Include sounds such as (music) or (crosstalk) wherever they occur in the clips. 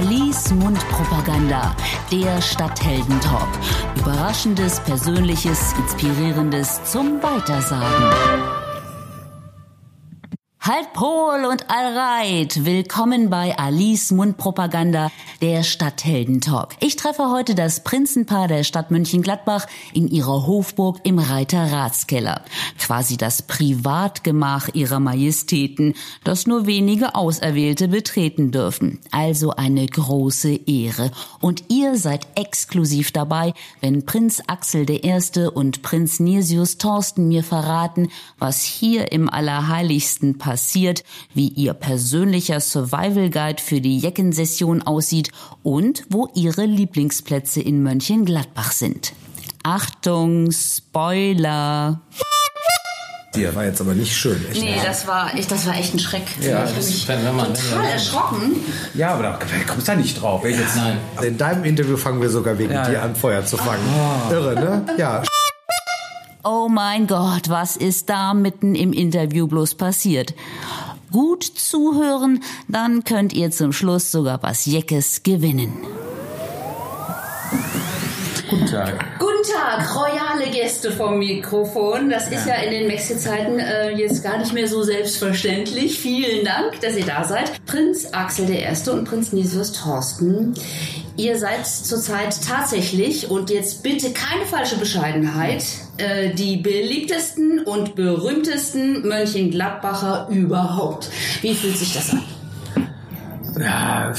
Alice Mundpropaganda, der Stadtheldentalk. Überraschendes, Persönliches, Inspirierendes zum Weitersagen. Halt Pol und Allreit, willkommen bei Alice Mundpropaganda, der Stadtheldentalk. Ich treffe heute das Prinzenpaar der Stadt Mönchengladbach in ihrer Hofburg im Reiter Ratskeller. Quasi das Privatgemach ihrer Majestäten, das nur wenige Auserwählte betreten dürfen. Also eine große Ehre. Und ihr seid exklusiv dabei, wenn Prinz Axel I. und Prinz Nisius Thorsten mir verraten, was hier im Allerheiligsten passiert passiert, wie ihr persönlicher Survival Guide für die Jeckensession aussieht und wo ihre Lieblingsplätze in Mönchengladbach sind. Achtung, Spoiler! Der war jetzt aber nicht schön. Echt nee, das war, ich, das war echt ein Schreck. Ja, ich das bin total erschrocken. Ja, aber da kommst du da nicht drauf. Ja, jetzt, nein. In deinem Interview fangen wir sogar wegen ja, dir an, Feuer zu fangen. Oh. Irre, ne? Ja. Oh mein Gott, was ist da mitten im Interview bloß passiert? Gut zuhören, dann könnt ihr zum Schluss sogar was Jeckes gewinnen. Guten Tag. Guten Tag, royale Gäste vom Mikrofon. Das ist ja, ja in den Mexi-Zeiten äh, jetzt gar nicht mehr so selbstverständlich. Vielen Dank, dass ihr da seid. Prinz Axel I. und Prinz Nisius Thorsten. Ihr seid zurzeit tatsächlich, und jetzt bitte keine falsche Bescheidenheit, äh, die beliebtesten und berühmtesten Mönchengladbacher überhaupt. Wie fühlt sich das an? Ja,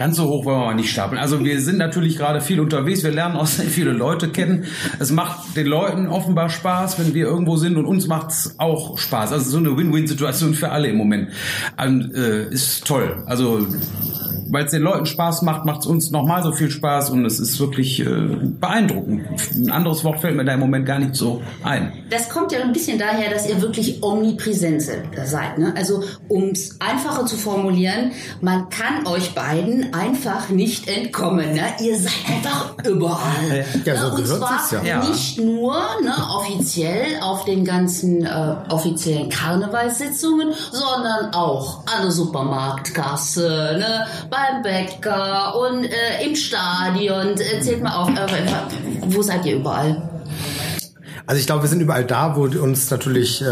ganz so hoch wollen wir mal nicht stapeln. Also wir sind natürlich gerade viel unterwegs, wir lernen auch sehr viele Leute kennen. Es macht den Leuten offenbar Spaß, wenn wir irgendwo sind und uns macht's auch Spaß. Also so eine Win-Win-Situation für alle im Moment. Ähm, äh, ist toll. Also weil es den Leuten Spaß macht, macht es uns nochmal so viel Spaß und es ist wirklich äh, beeindruckend. Ein anderes Wort fällt mir da im Moment gar nicht so ein. Das kommt ja ein bisschen daher, dass ihr wirklich omnipräsent seid. Ne? Also um es einfacher zu formulieren, man kann euch beiden einfach nicht entkommen. Ne? Ihr seid einfach überall. Ja, so ne? Und zwar ja. nicht nur ne, offiziell auf den ganzen äh, offiziellen Karnevalssitzungen, sondern auch an der Supermarktkasse, ne, bei beim Bäcker und äh, im Stadion. Erzählt mal auf, äh, wo seid ihr überall? Also ich glaube, wir sind überall da, wo uns natürlich äh,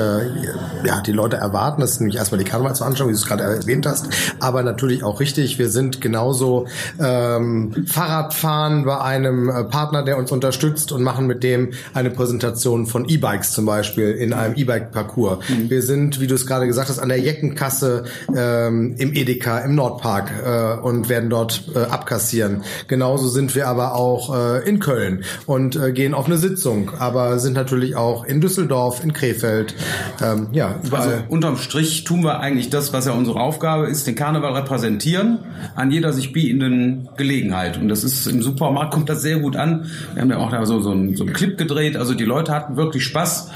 ja die Leute erwarten. Das ist nämlich erstmal die Karnevalsveranstaltung, wie du es gerade erwähnt hast, aber natürlich auch richtig. Wir sind genauso ähm, Fahrradfahren bei einem äh, Partner, der uns unterstützt und machen mit dem eine Präsentation von E-Bikes zum Beispiel in einem E-Bike-Parcours. Mhm. Wir sind, wie du es gerade gesagt hast, an der Jeckenkasse ähm, im Edeka im Nordpark äh, und werden dort äh, abkassieren. Genauso sind wir aber auch äh, in Köln und äh, gehen auf eine Sitzung, aber sind natürlich auch in Düsseldorf, in Krefeld, ähm, ja, überall. Also unterm Strich tun wir eigentlich das, was ja unsere Aufgabe ist, den Karneval repräsentieren an jeder sich bietenden Gelegenheit. Und das ist im Supermarkt kommt das sehr gut an. Wir haben ja auch da so, so, einen, so einen Clip gedreht. Also die Leute hatten wirklich Spaß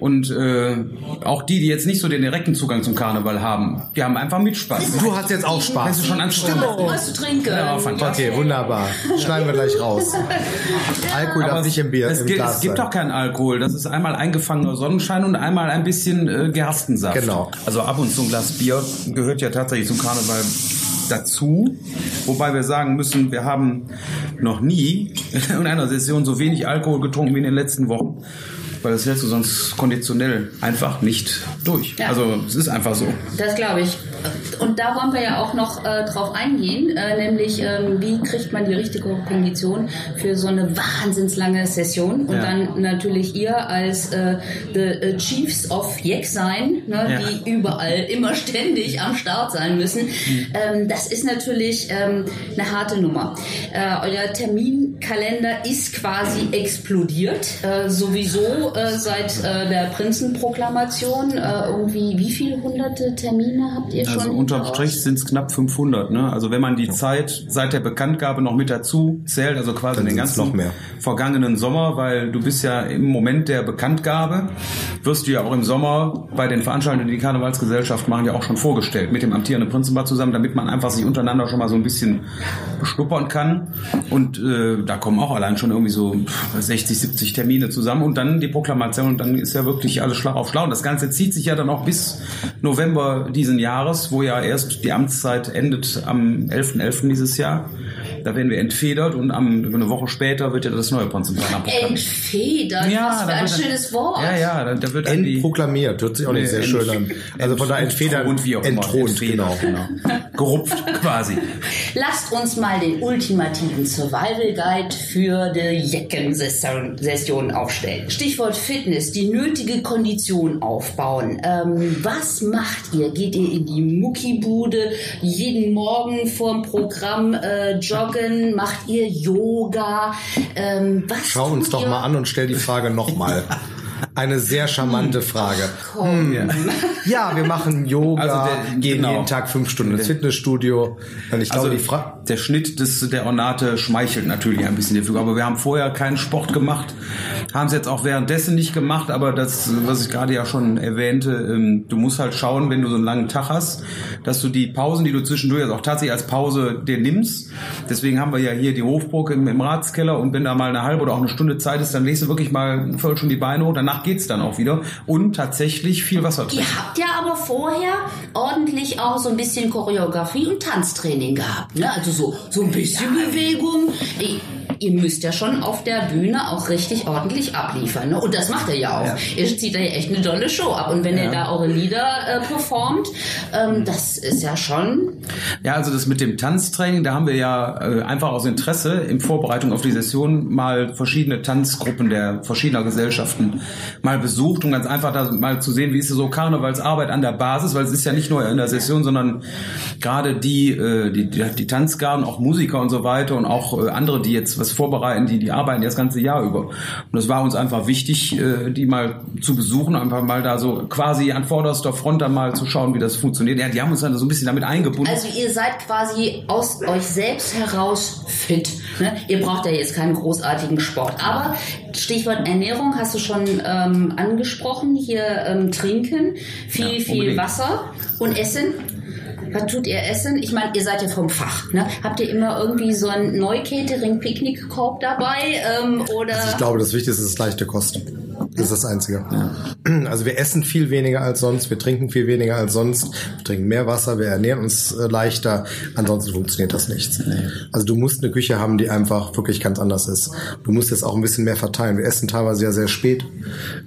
und äh, auch die, die jetzt nicht so den direkten Zugang zum Karneval haben, die haben einfach mit Spaß. Du hast jetzt auch Spaß. Hast du schon Stimmung. Was zu trinken. Ja, okay, wunderbar. Schneiden wir gleich raus. (laughs) Alkohol darf nicht im Bier. Es, im gibt, Glas es gibt doch keinen Alkohol Alkohol. Das ist einmal eingefangener Sonnenschein und einmal ein bisschen äh, Gerstensaft. Genau. Also ab und zu ein Glas Bier gehört ja tatsächlich zum Karneval dazu. Wobei wir sagen müssen, wir haben noch nie in einer Session so wenig Alkohol getrunken wie in den letzten Wochen weil das hältst du sonst konditionell einfach nicht durch. Ja. Also es ist einfach so. Das glaube ich. Und da wollen wir ja auch noch äh, drauf eingehen, äh, nämlich ähm, wie kriegt man die richtige Kondition für so eine wahnsinnslange Session und ja. dann natürlich ihr als äh, the äh, Chiefs of Yek sein, ne, ja. die überall immer ständig am Start sein müssen. Mhm. Ähm, das ist natürlich ähm, eine harte Nummer. Äh, euer Terminkalender ist quasi explodiert, äh, sowieso äh, seit äh, der Prinzenproklamation. Äh, irgendwie, wie viele hunderte Termine habt ihr schon? Also unterm Strich sind es knapp 500. Ne? Also wenn man die Zeit seit der Bekanntgabe noch mit dazu zählt, also quasi Dann den ganzen vergangenen Sommer, weil du bist ja im Moment der Bekanntgabe, wirst du ja auch im Sommer bei den Veranstaltungen, die die Karnevalsgesellschaft machen, ja auch schon vorgestellt mit dem amtierenden Prinzenpaar zusammen, damit man einfach sich untereinander schon mal so ein bisschen beschnuppern kann. Und äh, da kommen auch allein schon irgendwie so 60, 70 Termine zusammen und dann die Proklamation und dann ist ja wirklich alles Schlag auf Schlag. Und das Ganze zieht sich ja dann auch bis November diesen Jahres, wo ja erst die Amtszeit endet am 11.11. .11. dieses Jahr. Da werden wir entfedert und am, eine Woche später wird ja das neue Ponzenplaner Entfedert? Ja, Was für ein schönes Wort. Ja, ja, da, da wird Entproklamiert, hört sich auch nicht sehr schön an. Also von da entfedert und wie auch entthront, genau. genau. Gerupft (laughs) quasi. Lasst uns mal den ultimativen Survival Guide für die Jecken-Session aufstellen. Stichwort Fitness, die nötige Kondition aufbauen. Ähm, was macht ihr? Geht ihr in die Muckibude jeden Morgen vorm Programm äh, joggen? Joggen? Macht ihr Yoga? Ähm, was Schau uns doch mal an und stell die Frage nochmal. Eine sehr charmante Frage. Hm. Ja. wir machen Yoga, also der, gehen genau. jeden Tag fünf Stunden ins Fitnessstudio. Und ich glaube, also die Fra der Schnitt des, der Ornate schmeichelt natürlich ein bisschen dafür. Aber wir haben vorher keinen Sport gemacht, haben es jetzt auch währenddessen nicht gemacht. Aber das, was ich gerade ja schon erwähnte, ähm, du musst halt schauen, wenn du so einen langen Tag hast, dass du die Pausen, die du zwischendurch also auch tatsächlich als Pause dir nimmst. Deswegen haben wir ja hier die Hofburg im, im Ratskeller und wenn da mal eine halbe oder auch eine Stunde Zeit ist, dann legst du wirklich mal voll schon die Beine hoch. Danach geht's dann auch wieder und tatsächlich viel Wasser trinken. Ihr habt ja aber vorher ordentlich auch so ein bisschen Choreografie und Tanztraining gehabt, ne? Also so so ein bisschen ja. Bewegung. Ich, ihr müsst ja schon auf der Bühne auch richtig ordentlich abliefern. Ne? Und das macht er ja auch. Ja. Ihr zieht da ja echt eine tolle Show ab. Und wenn ja. ihr da eure Lieder äh, performt, ähm, das ist ja schon. Ja, also das mit dem Tanztraining, da haben wir ja äh, einfach aus Interesse in Vorbereitung auf die Session mal verschiedene Tanzgruppen der verschiedener Gesellschaften mal besucht, um ganz einfach da mal zu sehen, wie ist so Karnevalsarbeit an der Basis, weil es ist ja nicht nur in der Session, sondern gerade die, äh, die, die, die Tanzgarden, auch Musiker und so weiter und auch äh, andere, die jetzt was vorbereiten, die, die arbeiten das ganze Jahr über. Und es war uns einfach wichtig, äh, die mal zu besuchen, einfach mal da so quasi an vorderster Front dann mal zu schauen, wie das funktioniert. Ja, die haben uns dann so ein bisschen damit eingebunden. Also ihr seid quasi aus euch selbst heraus fit. Ne? Ihr braucht ja jetzt keinen großartigen Sport. Aber Stichwort Ernährung hast du schon ähm, angesprochen. Hier ähm, trinken, viel, ja, viel Wasser und Essen. Was tut ihr essen? Ich meine, ihr seid ja vom Fach. Ne? Habt ihr immer irgendwie so einen Neukatering-Picknickkorb dabei? Ähm, oder? Also ich glaube, das Wichtigste ist leichte Kost. Das ist das Einzige. Ja. Also wir essen viel weniger als sonst, wir trinken viel weniger als sonst, wir trinken mehr Wasser, wir ernähren uns äh, leichter. Ansonsten funktioniert das nichts. Nee. Also du musst eine Küche haben, die einfach wirklich ganz anders ist. Du musst jetzt auch ein bisschen mehr verteilen. Wir essen teilweise ja sehr spät.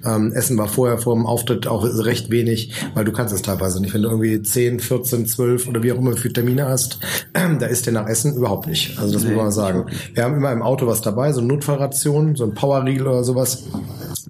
Ähm, essen war vorher vor dem Auftritt auch recht wenig, weil du kannst es teilweise nicht. Wenn du irgendwie 10, 14, 12 oder wie auch immer für Termine hast, (clears throat) da isst dir nach Essen überhaupt nicht. Also das nee, muss man sagen. Wir haben immer im Auto was dabei, so eine Notfallration, so ein Powerriegel oder sowas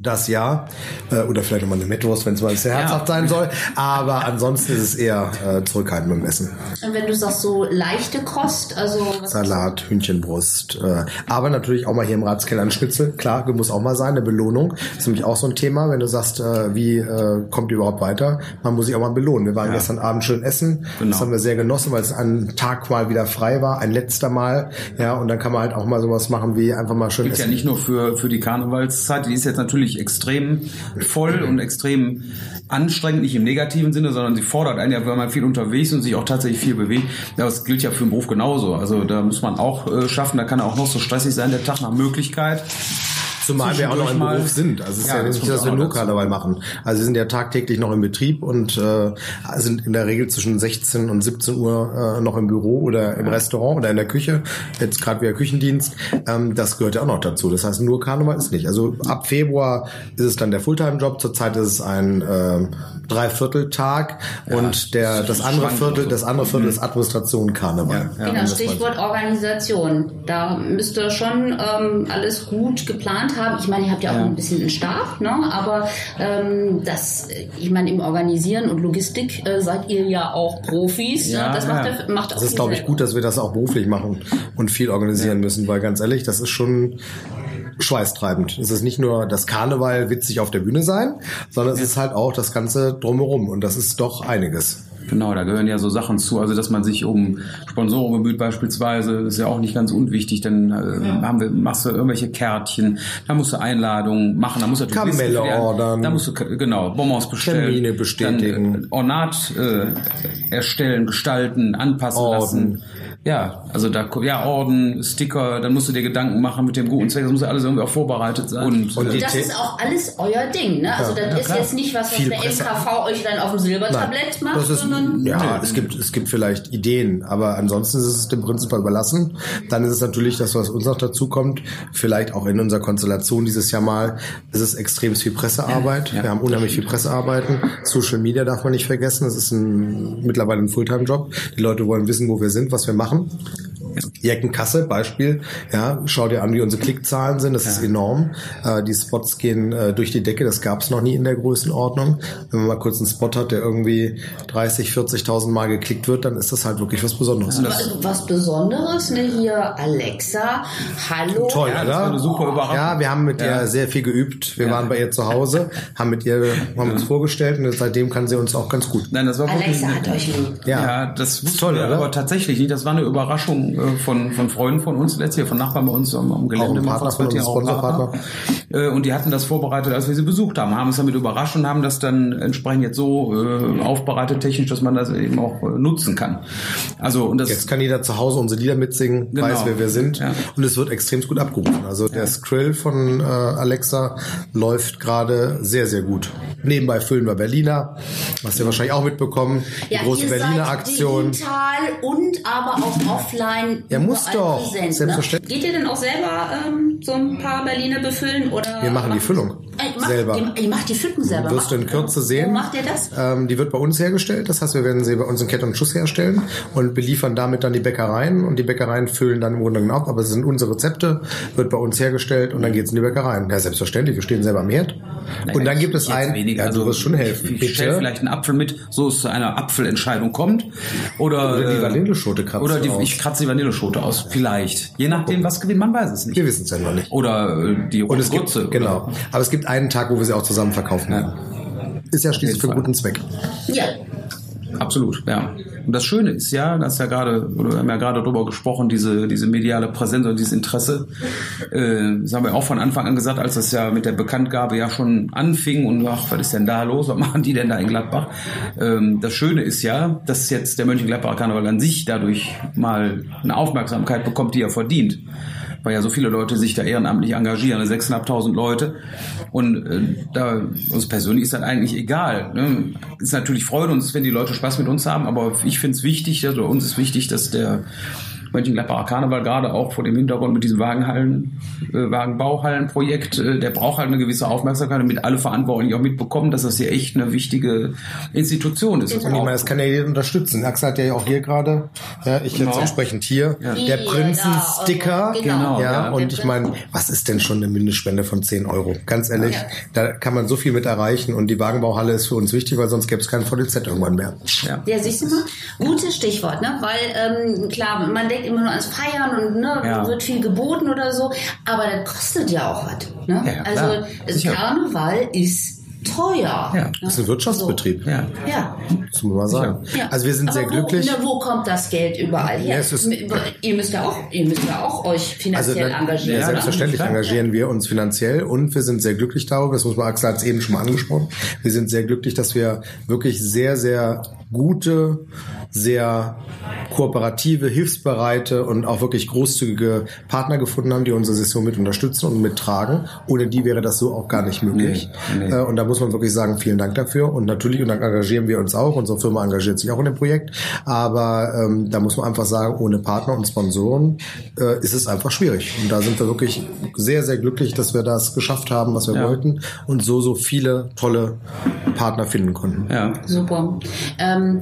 das ja. Äh, oder vielleicht nochmal eine Mettwurst, wenn es mal sehr herzhaft ja. sein soll. Aber (laughs) ansonsten ist es eher äh, zurückhaltend beim Essen. Und wenn du sagst so leichte Kost, also Salat, Hühnchenbrust, äh, aber natürlich auch mal hier im Ratskeller ein Schnitzel. Klar, muss auch mal sein, eine Belohnung. Das ist nämlich auch so ein Thema, wenn du sagst, äh, wie äh, kommt ihr überhaupt weiter? Man muss sich auch mal belohnen. Wir waren ja. gestern Abend schön essen. Genau. Das haben wir sehr genossen, weil es ein Tag mal wieder frei war, ein letzter Mal. Ja, und dann kann man halt auch mal sowas machen wie einfach mal schön Gilt essen. ja nicht nur für, für die Karnevalszeit, die ist jetzt natürlich natürlich extrem voll und extrem anstrengend, nicht im negativen Sinne, sondern sie fordert einen ja, weil man viel unterwegs und sich auch tatsächlich viel bewegt. Das gilt ja für den Beruf genauso. Also da muss man auch äh, schaffen, da kann auch noch so stressig sein, der Tag nach Möglichkeit. Zumal wir auch noch im Beruf sind. Also es ist ja, ja nicht, dass wir nur dazu. Karneval machen. Also wir sind ja tagtäglich noch im Betrieb und äh, sind in der Regel zwischen 16 und 17 Uhr äh, noch im Büro oder im ja. Restaurant oder in der Küche. Jetzt gerade wieder Küchendienst. Ähm, das gehört ja auch noch dazu. Das heißt, nur Karneval ist nicht. Also ab Februar ist es dann der Fulltime-Job. Zurzeit ist es ein äh, Dreivierteltag ja, und der das andere Viertel, das andere Viertel ist Administration Karneval. Ja, genau, Stichwort Organisation. Da müsste schon ähm, alles gut geplant haben. Ich meine, ihr habt ja auch ja. ein bisschen einen Stab, ne? aber ähm, das, ich meine, im Organisieren und Logistik äh, seid ihr ja auch Profis. Ne? Ja, ne? Das macht, ja. macht auch Das ist, glaube ich, gut, dass wir das auch beruflich machen und viel organisieren müssen, weil ganz ehrlich, das ist schon schweißtreibend. Es ist nicht nur das Karneval witzig auf der Bühne sein, sondern es ist halt auch das Ganze drumherum und das ist doch einiges. Genau, da gehören ja so Sachen zu, also dass man sich um Sponsoren bemüht beispielsweise, ist ja auch nicht ganz unwichtig, dann äh, ja. haben wir, machst du irgendwelche Kärtchen, da musst du Einladungen machen, da musst du Kamelle ordern, da musst du genau Bonbons bestellen, Termine bestätigen, dann, äh, Ornat äh, erstellen, gestalten, anpassen Orden. lassen ja, also da ja Orden, Sticker, dann musst du dir Gedanken machen mit dem guten Zweck, das muss ja alles irgendwie auch vorbereitet sein. Und, und, und das ist auch alles euer Ding, ne? Also ja, das ja, ist klar. jetzt nicht was, was Viel der Presse. MKV euch dann auf dem Silbertablett Nein, macht, ist, sondern ja, es gibt es gibt vielleicht Ideen, aber ansonsten ist es dem Prinzip überlassen. Dann ist es natürlich das, was uns noch dazu kommt, vielleicht auch in unserer Konstellation dieses Jahr mal, ist es extrem viel Pressearbeit. Ja, Wir haben unheimlich viel Pressearbeiten. Social Media darf man nicht vergessen. Das ist ein mittlerweile ein Fulltime-Job. Die Leute wollen wissen, wo wir sind, was wir machen machen. Jeckenkasse, Beispiel. Ja, schau dir an, wie unsere Klickzahlen sind. Das ja. ist enorm. Äh, die Spots gehen äh, durch die Decke. Das gab es noch nie in der Größenordnung. Wenn man mal kurz einen Spot hat, der irgendwie 30, 40.000 Mal geklickt wird, dann ist das halt wirklich was Besonderes. Was, was Besonderes, ne? Hier Alexa. Hallo. Toll, ja, oder? eine super Überraschung. Ja, wir haben mit ja. ihr sehr viel geübt. Wir ja. waren bei ihr zu Hause, haben mit ihr, haben uns vorgestellt und seitdem kann sie uns auch ganz gut. Nein, das war Alexa hat euch lieb. Ja, ja das ist toll, oder? aber tatsächlich nicht. Das war eine Überraschung von, von Freunden von uns letztes Jahr, von Nachbarn bei uns am, am Gelände. Auch Partner von uns, Sponsorpartner. Äh, und die hatten das vorbereitet, als wir sie besucht haben, haben uns damit überrascht und haben das dann entsprechend jetzt so äh, aufbereitet technisch, dass man das eben auch äh, nutzen kann. Also und das jetzt kann jeder zu Hause unsere Lieder mitsingen, genau. weiß wer wir sind ja. und es wird extrem gut abgerufen. Also der Skrill von äh, Alexa läuft gerade sehr sehr gut. Nebenbei füllen wir Berliner, was ihr wahrscheinlich auch mitbekommen, die ja, große Berliner Aktion. Digital und aber auch offline. Ja, muss doch. Präsent, ne? Selbstverständlich. Ne? Geht ihr denn auch selber ähm, so ein paar Berliner befüllen oder? Wir machen die Füllung äh, selber. Ihr, macht die Füllung selber. Wirst du in Kürze sehen. Wo macht ihr das? Ähm, die wird bei uns hergestellt. Das heißt, wir werden sie bei uns in Kette und Schuss herstellen und beliefern damit dann die Bäckereien und die Bäckereien füllen dann im Grunde genommen ab. Aber es sind unsere Rezepte, wird bei uns hergestellt und dann geht's in die Bäckereien. Ja, selbstverständlich. Wir stehen selber am Herd. Naja, und dann gibt es einen. Weniger, ja, du wirst schon helfen. Ich, ich stelle vielleicht einen Apfel mit, so es zu einer Apfelentscheidung kommt. Oder, oder die äh, Vanilleschote kratzt Oder die, ich kratze die Vanilleschote aus. Vielleicht. Je nachdem, was gewinnt, man weiß es nicht. Wir wissen es ja noch nicht. Oder äh, die rote. Genau. Aber es gibt einen Tag, wo wir sie auch zusammen verkaufen werden. Ist ja schließlich für einen guten Zweck. Ja. Absolut, ja. Und das Schöne ist ja, das ist ja gerade, oder wir haben ja gerade darüber gesprochen, diese, diese mediale Präsenz und dieses Interesse. Äh, das haben wir auch von Anfang an gesagt, als das ja mit der Bekanntgabe ja schon anfing und ach, was ist denn da los? Was machen die denn da in Gladbach? Ähm, das Schöne ist ja, dass jetzt der Mönchengladbacher Karneval an sich dadurch mal eine Aufmerksamkeit bekommt, die er verdient weil ja so viele Leute sich da ehrenamtlich engagieren, 6.500 Leute. Und äh, da uns persönlich ist das eigentlich egal. Ne? Ist natürlich freut uns, wenn die Leute Spaß mit uns haben, aber ich finde es wichtig, oder uns ist wichtig, dass der Mönchengladbacher Karneval gerade auch vor dem Hintergrund mit diesem Wagenhallen, äh, Wagenbauhallenprojekt, äh, der braucht halt eine gewisse Aufmerksamkeit, damit alle Verantwortlichen auch mitbekommen, dass das hier echt eine wichtige Institution ist. Und ich meine, das kann ja jeder unterstützen. Axel hat ja auch hier gerade, ja, ich genau. jetzt entsprechend hier, ja. der Prinzensticker, genau. ja, ja, und ich meine, was ist denn schon eine Mindestspende von 10 Euro? Ganz ehrlich, ja. da kann man so viel mit erreichen und die Wagenbauhalle ist für uns wichtig, weil sonst gäbe es kein VDZ irgendwann mehr. Ja, ja siehst du mal, gutes Stichwort, ne? weil ähm, klar, man denkt immer nur ans Feiern und ne, ja. wird viel geboten oder so, aber das kostet ja auch was. Ne? Ja, also Karneval ist teuer. Ja, das ist ein Wirtschaftsbetrieb. Ja. ja. Das muss man sagen. Ja. Also wir sind Aber sehr wo, glücklich. Ne, wo kommt das Geld überall her? Ja, ihr müsst ja auch, ihr müsst ja auch euch finanziell also, engagieren. Ja, selbstverständlich engagieren wir uns finanziell und wir sind sehr glücklich darüber. Das muss man, Axel hat es eben schon mal angesprochen. Wir sind sehr glücklich, dass wir wirklich sehr, sehr gute, sehr kooperative, hilfsbereite und auch wirklich großzügige Partner gefunden haben, die unsere Session mit unterstützen und mittragen. Ohne die wäre das so auch gar nicht möglich. Nee, nee. Äh, und da muss man wirklich sagen, vielen Dank dafür. Und natürlich, und dann engagieren wir uns auch. Unsere Firma engagiert sich auch in dem Projekt. Aber ähm, da muss man einfach sagen, ohne Partner und Sponsoren äh, ist es einfach schwierig. Und da sind wir wirklich sehr, sehr glücklich, dass wir das geschafft haben, was wir ja. wollten und so, so viele tolle Partner finden konnten. Ja. Super. Ähm,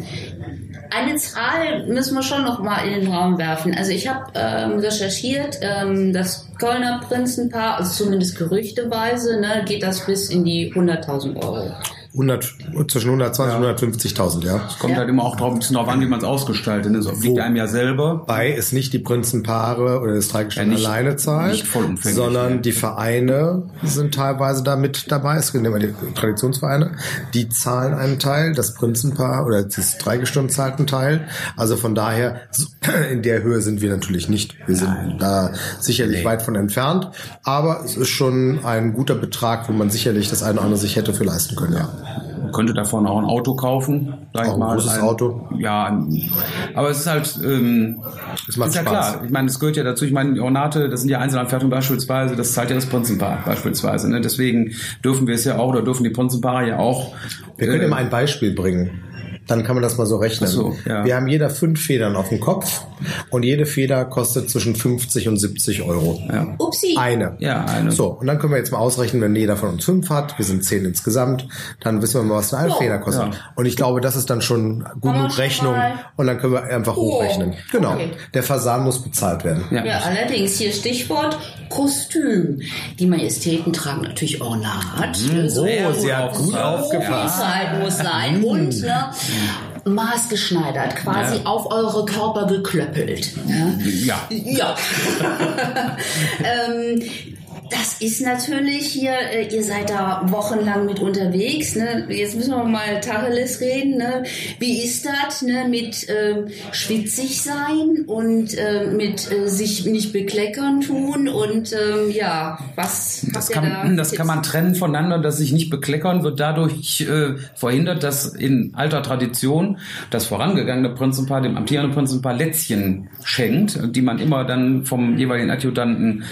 eine Zahl müssen wir schon noch mal in den Raum werfen. Also ich habe ähm, recherchiert, ähm, das Kölner Prinzenpaar, also zumindest gerüchteweise, ne, geht das bis in die 100.000 Euro. 100, zwischen 120 und 150.000, ja. Es kommt ja. halt immer auch drauf, ein bisschen drauf an, wie man es ausgestaltet. Das obliegt einem ja selber. Bei es nicht die Prinzenpaare oder das Dreigestirn ja, alleine zahlt, nicht sondern ja. die Vereine sind teilweise da mit dabei. Es sind immer die Traditionsvereine. Die zahlen einen Teil, das Prinzenpaar oder das Dreigestirn zahlt einen Teil. Also von daher, (clears throat) in der Höhe sind wir natürlich nicht. Wir sind Nein. da sicherlich nee. weit von entfernt. Aber es ist schon ein guter Betrag, wo man sicherlich das eine oder andere sich hätte für leisten können, ja. Man könnte davon auch ein Auto kaufen, sag ich auch mal. Ein großes ein, Auto. Ja, aber es ist halt, ähm, es macht ist ja klar. Ich meine, es gehört ja dazu. Ich meine, die Ornate, das sind ja Einzelanfertigungen beispielsweise, das zahlt ja das Prinzenpaar beispielsweise. Ne? Deswegen dürfen wir es ja auch oder dürfen die Prinzenpaare ja auch. Wir können äh, ja mal ein Beispiel bringen. Dann kann man das mal so rechnen. So, ja. Wir haben jeder fünf Federn auf dem Kopf und jede Feder kostet zwischen 50 und 70 Euro. Ja. Upsi. Eine. Ja, eine. So, und dann können wir jetzt mal ausrechnen, wenn jeder von uns fünf hat, wir sind zehn insgesamt, dann wissen wir mal, was eine oh. Feder kostet. Ja. Und ich glaube, das ist dann schon genug Rechnung und dann können wir einfach oh. hochrechnen. Genau. Okay. Der Versand muss bezahlt werden. Ja. ja, allerdings hier Stichwort Kostüm. Die Majestäten tragen natürlich Ornat. Mhm. So, oh, sie hat gut aufgepasst. Halt muss sein. Und ne, maßgeschneidert, quasi ja. auf eure Körper geklöppelt. Ja. Ja. ja. (laughs) ähm, das ist natürlich hier, äh, ihr seid da wochenlang mit unterwegs. Ne? Jetzt müssen wir mal Tacheles reden. Ne? Wie ist das ne? mit äh, schwitzig sein und äh, mit sich nicht bekleckern tun und ähm, ja, was das kann, da Das kann man trennen voneinander, dass sich nicht bekleckern wird dadurch äh, verhindert, dass in alter Tradition das vorangegangene Prinzenpaar dem amtierenden Prinzenpaar Lätzchen schenkt, die man immer dann vom jeweiligen Adjutanten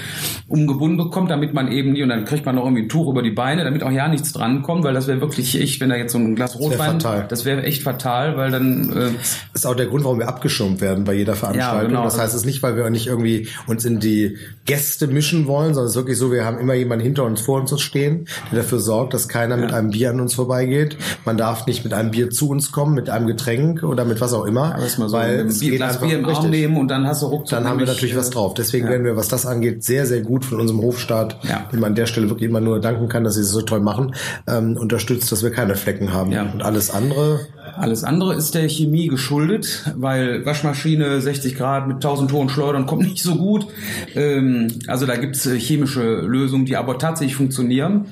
umgebunden bekommt kommt, damit man eben nie, und dann kriegt man noch irgendwie ein Tuch über die Beine, damit auch ja nichts drankommt, weil das wäre wirklich echt, wenn da jetzt so ein Glas Rotwein, das wäre das wäre echt fatal, weil dann... Äh, das ist auch der Grund, warum wir abgeschirmt werden bei jeder Veranstaltung. Ja, genau. Das heißt, es ist nicht, weil wir nicht irgendwie uns in die Gäste mischen wollen, sondern es ist wirklich so, wir haben immer jemanden hinter uns, vor uns stehen, der dafür sorgt, dass keiner ja. mit einem Bier an uns vorbeigeht. Man darf nicht mit einem Bier zu uns kommen, mit einem Getränk oder mit was auch immer. Ja, so weil ein Bier, Glas Bier im Arm nehmen und dann hast du ruckzuck Dann haben wir natürlich was drauf. Deswegen werden wir, was das angeht, sehr, sehr gut von unserem Hofstaat Start, ja. dem man an der Stelle wirklich immer nur danken kann, dass sie es so toll machen, ähm, unterstützt, dass wir keine Flecken haben. Ja. Und alles andere alles andere ist der Chemie geschuldet, weil Waschmaschine 60 Grad mit 1000 Toren schleudern kommt (laughs) nicht so gut. Ähm, also da gibt's äh, chemische Lösungen, die aber tatsächlich funktionieren.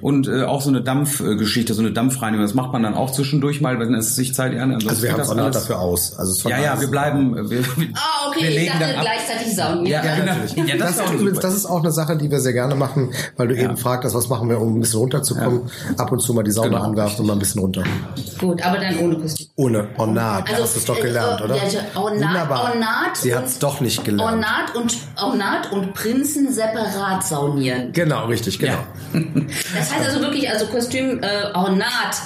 Und äh, auch so eine Dampfgeschichte, so eine Dampfreinigung, das macht man dann auch zwischendurch mal, wenn es sich Zeit an. Also, also wir haben es auch dafür aus. Also ja, ja, wir bleiben. Wir, ah, okay, wir ich dachte gleichzeitig saugen. Ja, ja, genau. ja, das, das, ist übrigens, das ist auch eine Sache, die wir sehr gerne machen, weil du ja. eben fragtest, was machen wir, um ein bisschen runterzukommen. Ja. Ab und zu mal die Sauna genau. anwerfen und mal ein bisschen runter. Gut, aber dann ohne Kostüm. Ohne Ornat. Also, hast du es doch gelernt, äh, oder? Ja, Ornat, Wunderbar. Ornat Sie hat es doch nicht gelernt. Ornat und, Ornat und Prinzen separat saunieren. Genau, richtig, genau. Ja. (laughs) Das heißt also wirklich, also Kostüm äh, Ornat,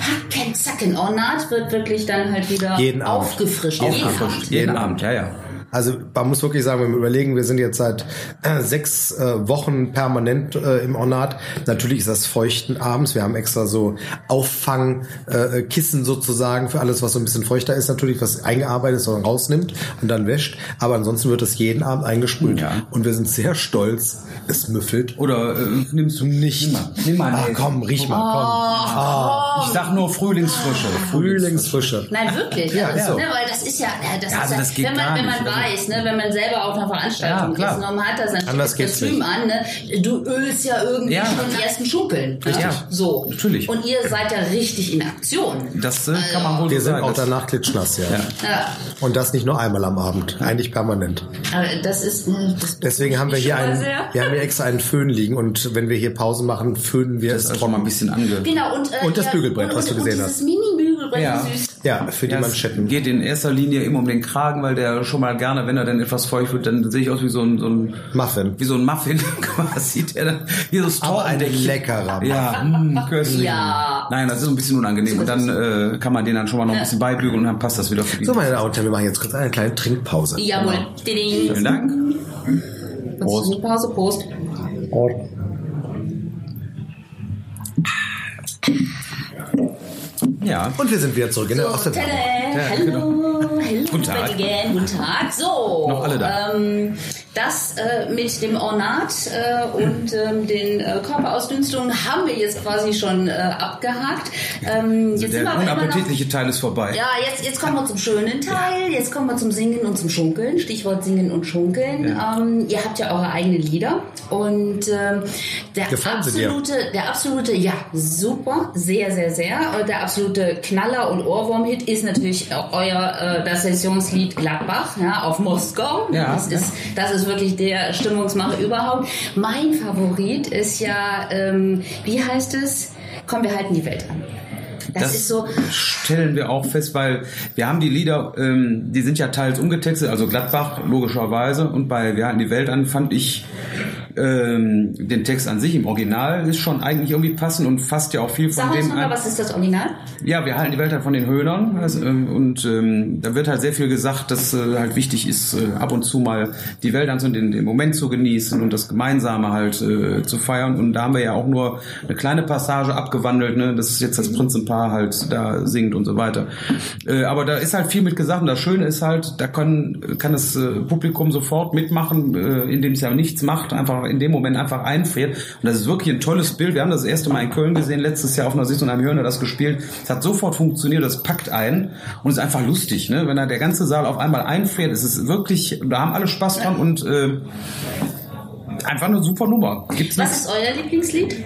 Hacken, Zacken. Ornat wird wirklich dann halt wieder jeden aufgefrischt. Abend. Jeden, Abend. Jeden, jeden Abend, ja, ja. Also man muss wirklich sagen, wenn wir überlegen, wir sind jetzt seit äh, sechs äh, Wochen permanent äh, im Ornat. Natürlich ist das feuchten abends. Wir haben extra so Auffangkissen äh, sozusagen für alles, was so ein bisschen feuchter ist, natürlich, was eingearbeitet ist und rausnimmt und dann wäscht. Aber ansonsten wird es jeden Abend eingesprüht. Ja. Und wir sind sehr stolz. Es müffelt. Oder äh, nimmst du nicht? Nimm mal. Nimm mal ah, komm, riech mal, komm. Oh, Ich sag nur Frühlingsfrische. Frühlingsfrische. Nein, wirklich. Ja, ja. So. Ne, weil das ist ja, das ja, also ist ja, wenn man, wenn man weiß, weiß, ne, wenn man selber auf einer Veranstaltung ja, ist, und man hat da sein Kostüm an, ne, du ölst ja irgendwie ja. schon die ersten Schunkeln. Ne? Ja, so. Natürlich. Und ihr seid ja richtig in Aktion. Das äh, also, kann man wohl Wir so sind auch danach klitschnass, ja. ja. Und das nicht nur einmal am Abend, eigentlich permanent. Aber das ist, ne, das Deswegen haben wir hier einen, wir haben hier extra einen Föhn liegen und wenn wir hier Pause machen, föhnen wir das es schon mal ein bisschen ange. Genau und, äh, und das Bügelbrett, und, was du gesehen und hast. Ja. süß. Ja, für die Manschetten. Geht in erster Linie immer um den Kragen, weil der schon mal gerne, wenn er dann etwas feucht wird, dann sehe ich aus wie so ein, so ein Muffin. Wie so ein Muffin (laughs) quasi, der dann wie so Aber ein leckerer Muffin. Ja, (laughs) mh, köstlich. Ja. Nein, das ist ein bisschen unangenehm. Und dann (laughs) äh, kann man den dann schon mal noch ein bisschen beibügeln und dann passt das wieder für die. So, meine Damen und Herren, wir machen jetzt kurz eine kleine Trinkpause. Jawohl. Genau. Vielen Dank. Prost. Pause, Prost. Prost. Ja. Und wir sind wieder zurück in der so, Ostseite. Hallo, genau. hallo, Guten Tag. Guten Tag. So. Noch alle da. Ähm, das äh, mit dem Ornat äh, und ähm, den äh, Körperausdünstungen haben wir jetzt quasi schon äh, abgehakt. Ähm, also jetzt der unappetitliche Teil ist vorbei. Ja, jetzt, jetzt kommen wir zum schönen Teil. Jetzt kommen wir zum Singen und zum Schunkeln. Stichwort Singen und Schunkeln. Ja. Ähm, ihr habt ja eure eigenen Lieder und ähm, der Gefallen absolute, der absolute, ja super, sehr, sehr, sehr. Der absolute Knaller und Ohrwurm-Hit ist natürlich euer äh, das Sessionslied Gladbach ja, auf Moskau. Ja, das ist, das ist wirklich der Stimmungsmacher überhaupt. Mein Favorit ist ja, ähm, wie heißt es? Komm, wir halten die Welt an. Das, das, ist so. Stellen wir auch fest, weil wir haben die Lieder, ähm, die sind ja teils umgetextet, also Gladbach logischerweise und bei Wir halten die Welt an fand ich ähm, den Text an sich im Original ist schon eigentlich irgendwie passend und fasst ja auch viel von Sag dem. Sag mal, was ist das Original? Ja, wir halten die Welt halt von den Höhnern also, ähm, und ähm, da wird halt sehr viel gesagt, dass äh, halt wichtig ist, äh, ab und zu mal die Welt anzunehmen, den, den Moment zu genießen und das Gemeinsame halt äh, zu feiern. Und da haben wir ja auch nur eine kleine Passage abgewandelt, ne? Das ist jetzt das Prinzenpaar halt da singt und so weiter. Äh, aber da ist halt viel mit gesagt und das Schöne ist halt, da kann, kann das äh, Publikum sofort mitmachen, äh, indem es ja nichts macht, einfach in dem Moment einfach einfriert. Und das ist wirklich ein tolles Bild. Wir haben das erste Mal in Köln gesehen, letztes Jahr auf einer Sitzung, haben Hörner das gespielt. Es hat sofort funktioniert, das packt ein und ist einfach lustig, ne? Wenn da der ganze Saal auf einmal einfriert, ist es wirklich, da haben alle Spaß dran und äh, einfach eine super Nummer. Gibt's Was ist euer Lieblingslied?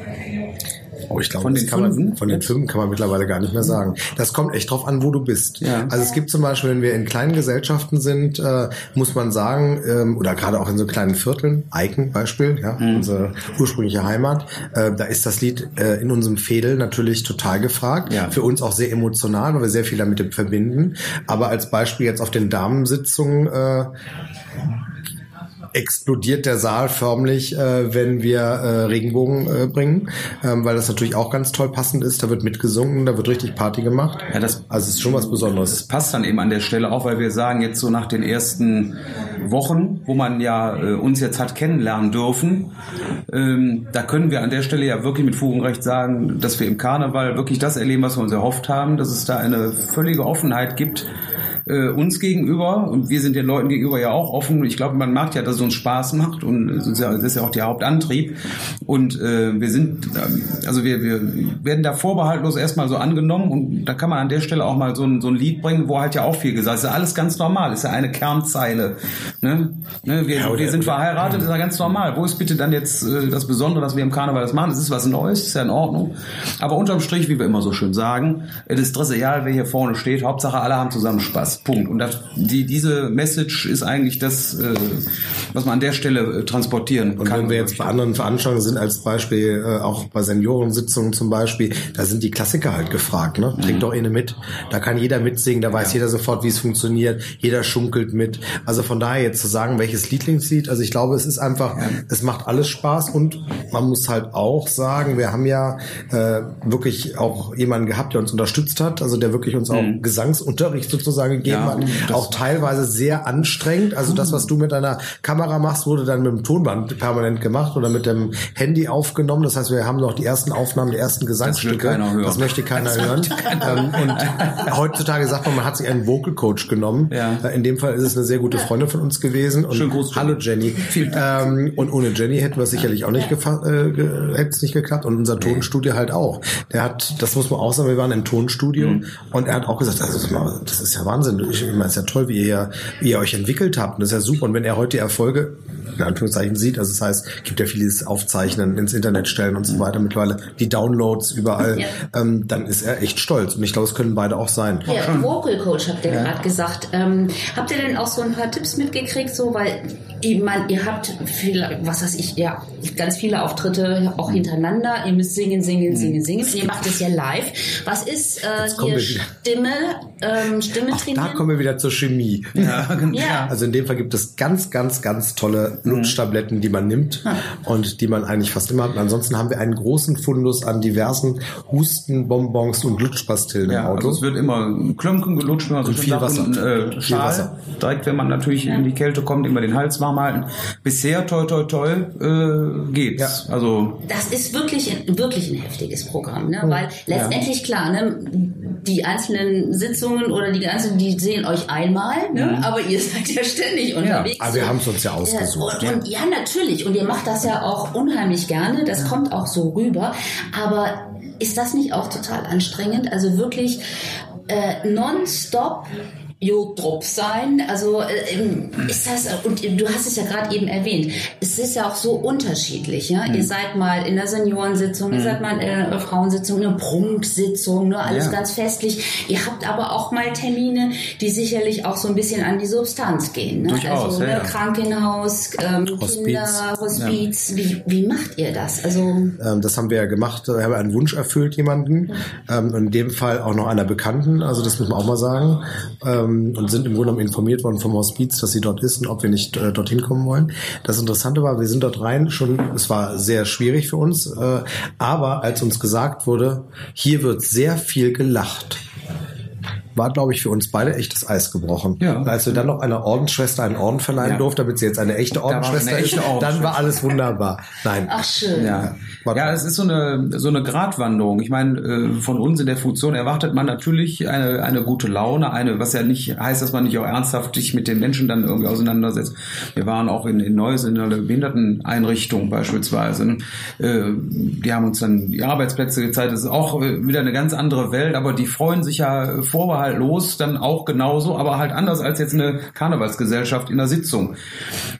Oh, ich glaube, von den kann man, von den Filmen kann man mittlerweile gar nicht mehr sagen. Das kommt echt drauf an, wo du bist. Ja. Also es gibt zum Beispiel, wenn wir in kleinen Gesellschaften sind, äh, muss man sagen, ähm, oder gerade auch in so kleinen Vierteln, Eiken Beispiel, ja, mhm. unsere ursprüngliche Heimat, äh, da ist das Lied äh, in unserem Fädel natürlich total gefragt. Ja. Für uns auch sehr emotional, weil wir sehr viel damit verbinden. Aber als Beispiel jetzt auf den Damensitzungen äh, explodiert der Saal förmlich, äh, wenn wir äh, Regenbogen äh, bringen, ähm, weil das natürlich auch ganz toll passend ist. Da wird mitgesungen, da wird richtig Party gemacht. Ja, das, also es ist schon was Besonderes. Das passt dann eben an der Stelle auch, weil wir sagen jetzt so nach den ersten Wochen, wo man ja äh, uns jetzt hat kennenlernen dürfen, ähm, da können wir an der Stelle ja wirklich mit Fug und Recht sagen, dass wir im Karneval wirklich das erleben, was wir uns erhofft haben, dass es da eine völlige Offenheit gibt äh, uns gegenüber und wir sind den Leuten gegenüber ja auch offen. Ich glaube, man merkt ja, dass es uns Spaß macht und das ist ja, das ist ja auch der Hauptantrieb. Und äh, wir sind, also wir, wir werden da vorbehaltlos erstmal so angenommen und da kann man an der Stelle auch mal so ein, so ein Lied bringen, wo halt ja auch viel gesagt ist. Ist ja alles ganz normal, ist ja eine Kernzeile. Ne? Ne? Wir, ja, wir sind verheiratet, ist ja ganz normal. Wo ist bitte dann jetzt äh, das Besondere, dass wir im Karneval das machen? Das ist was Neues, ist ja in Ordnung. Aber unterm Strich, wie wir immer so schön sagen, es ist egal, wer hier vorne steht. Hauptsache, alle haben zusammen Spaß. Punkt. Und das, die, diese Message ist eigentlich das, äh, was man an der Stelle äh, transportieren und kann. Und wenn wir jetzt bei anderen Veranstaltungen sind, als Beispiel äh, auch bei Seniorensitzungen zum Beispiel, da sind die Klassiker halt gefragt. Ne? Trink mhm. doch eine mit. Da kann jeder mitsingen, da weiß ja. jeder sofort, wie es funktioniert. Jeder schunkelt mit. Also von daher jetzt zu sagen, welches Lieblingslied, also ich glaube, es ist einfach, ja. es macht alles Spaß und man muss halt auch sagen, wir haben ja äh, wirklich auch jemanden gehabt, der uns unterstützt hat, also der wirklich uns auch mhm. Gesangsunterricht sozusagen gegeben ja, hat. Auch teilweise sehr anstrengend. Also das, was du mit deiner Kamera machst, wurde dann mit dem Tonband permanent gemacht oder mit dem Handy aufgenommen. Das heißt, wir haben noch die ersten Aufnahmen der ersten Gesangsstücke. Das, das möchte keiner das hören. Keiner. Ähm, und heutzutage sagt man, man hat sich einen Vocal Coach genommen. Ja. Äh, in dem Fall ist es eine sehr gute Freundin von uns gewesen. Und Schön groß, hallo Jenny. Ähm, und ohne Jenny hätten wir es sicherlich auch nicht, äh, hätte es nicht geklappt. Und unser Tonstudio halt auch. Der hat, das muss man auch sagen, wir waren im Tonstudio mhm. und er hat auch gesagt, also, das ist ja Wahnsinn ich meine, es ist ja toll, wie ihr, wie ihr euch entwickelt habt. Und das ist ja super. Und wenn er heute Erfolge in Anführungszeichen sieht, also das heißt, gibt ja vieles Aufzeichnen, ins Internet stellen und so weiter mittlerweile, die Downloads überall, ja. ähm, dann ist er echt stolz. Und ich glaube, es können beide auch sein. Ja, Vocal Coach habt ihr ja. gerade gesagt. Ähm, habt ihr denn auch so ein paar Tipps mitgekriegt, so, weil ich meine, ihr habt viele, was weiß ich, ja, ganz viele Auftritte auch hintereinander. Ihr müsst singen, singen, singen, singen. Ihr macht es ja live. Was ist äh, hier Stimme, ähm, Stimme Ach, Da kommen wir wieder zur Chemie. Ja, (laughs) genau. ja. Also in dem Fall gibt es ganz, ganz, ganz tolle Lutschtabletten, die man nimmt hm. und die man eigentlich fast immer hat. Und ansonsten haben wir einen großen Fundus an diversen Hustenbonbons und Lutschpastillen ja, im Auto. Also es wird immer Klumpen gelutscht, wenn man so viel Wasser. Und, äh, viel Wasser. Direkt, wenn man natürlich in die Kälte kommt, immer den Hals warm halten. Bisher toll, toll, toll äh, geht's. Ja. Also das ist wirklich, wirklich ein heftiges Programm, ne? weil letztendlich klar, ne, die einzelnen Sitzungen oder die ganzen, die sehen euch einmal, ne? Mhm. aber ihr seid ja ständig unterwegs. Ja, aber wir haben es uns ja ausgesucht. Ja, und, und, ja, natürlich. Und ihr macht das ja auch unheimlich gerne. Das ja. kommt auch so rüber. Aber ist das nicht auch total anstrengend? Also wirklich äh, nonstop Jodrup sein? Also äh, ist das, und du hast es ja gerade eben erwähnt, es ist ja auch so unterschiedlich. Ja? Mhm. Ihr seid mal in der Seniorensitzung, mhm. ihr seid mal in der Frauensitzung, eine Prunksitzung, ne? alles ja. ganz festlich. Ihr habt aber auch mal Termine, die sicherlich auch so ein bisschen an die Substanz gehen. Ne? Durchaus, also ne? ja. Krankenhaus, ähm, Hospiz. Kinder, Hospiz. Ja. Wie, wie macht ihr das? Also ähm, Das haben wir ja gemacht. Wir haben einen Wunsch erfüllt, jemanden. Ähm, in dem Fall auch noch einer Bekannten. Also das muss man auch mal sagen. Ähm, und sind im Grunde genommen informiert worden vom Hospiz, dass sie dort ist und ob wir nicht äh, dorthin kommen wollen. Das Interessante war, wir sind dort rein schon, es war sehr schwierig für uns, äh, aber als uns gesagt wurde, hier wird sehr viel gelacht war, glaube ich, für uns beide echtes Eis gebrochen. Ja. Als wir dann noch einer Ordensschwester einen Orden verleihen ja. durften, damit sie jetzt eine echte Ordensschwester eine echte ist, dann war alles wunderbar. Nein. Ach schön. Ja. Ja, es ist so eine so eine Gratwanderung. Ich meine, äh, von uns in der Funktion erwartet man natürlich eine eine gute Laune, eine was ja nicht heißt, dass man nicht auch ernsthaft sich mit den Menschen dann irgendwie auseinandersetzt. Wir waren auch in, in Neuss in einer Behinderteneinrichtung beispielsweise. Äh, die haben uns dann die Arbeitsplätze gezeigt. Das ist auch äh, wieder eine ganz andere Welt, aber die freuen sich ja vorbehaltlos dann auch genauso, aber halt anders als jetzt eine Karnevalsgesellschaft in der Sitzung.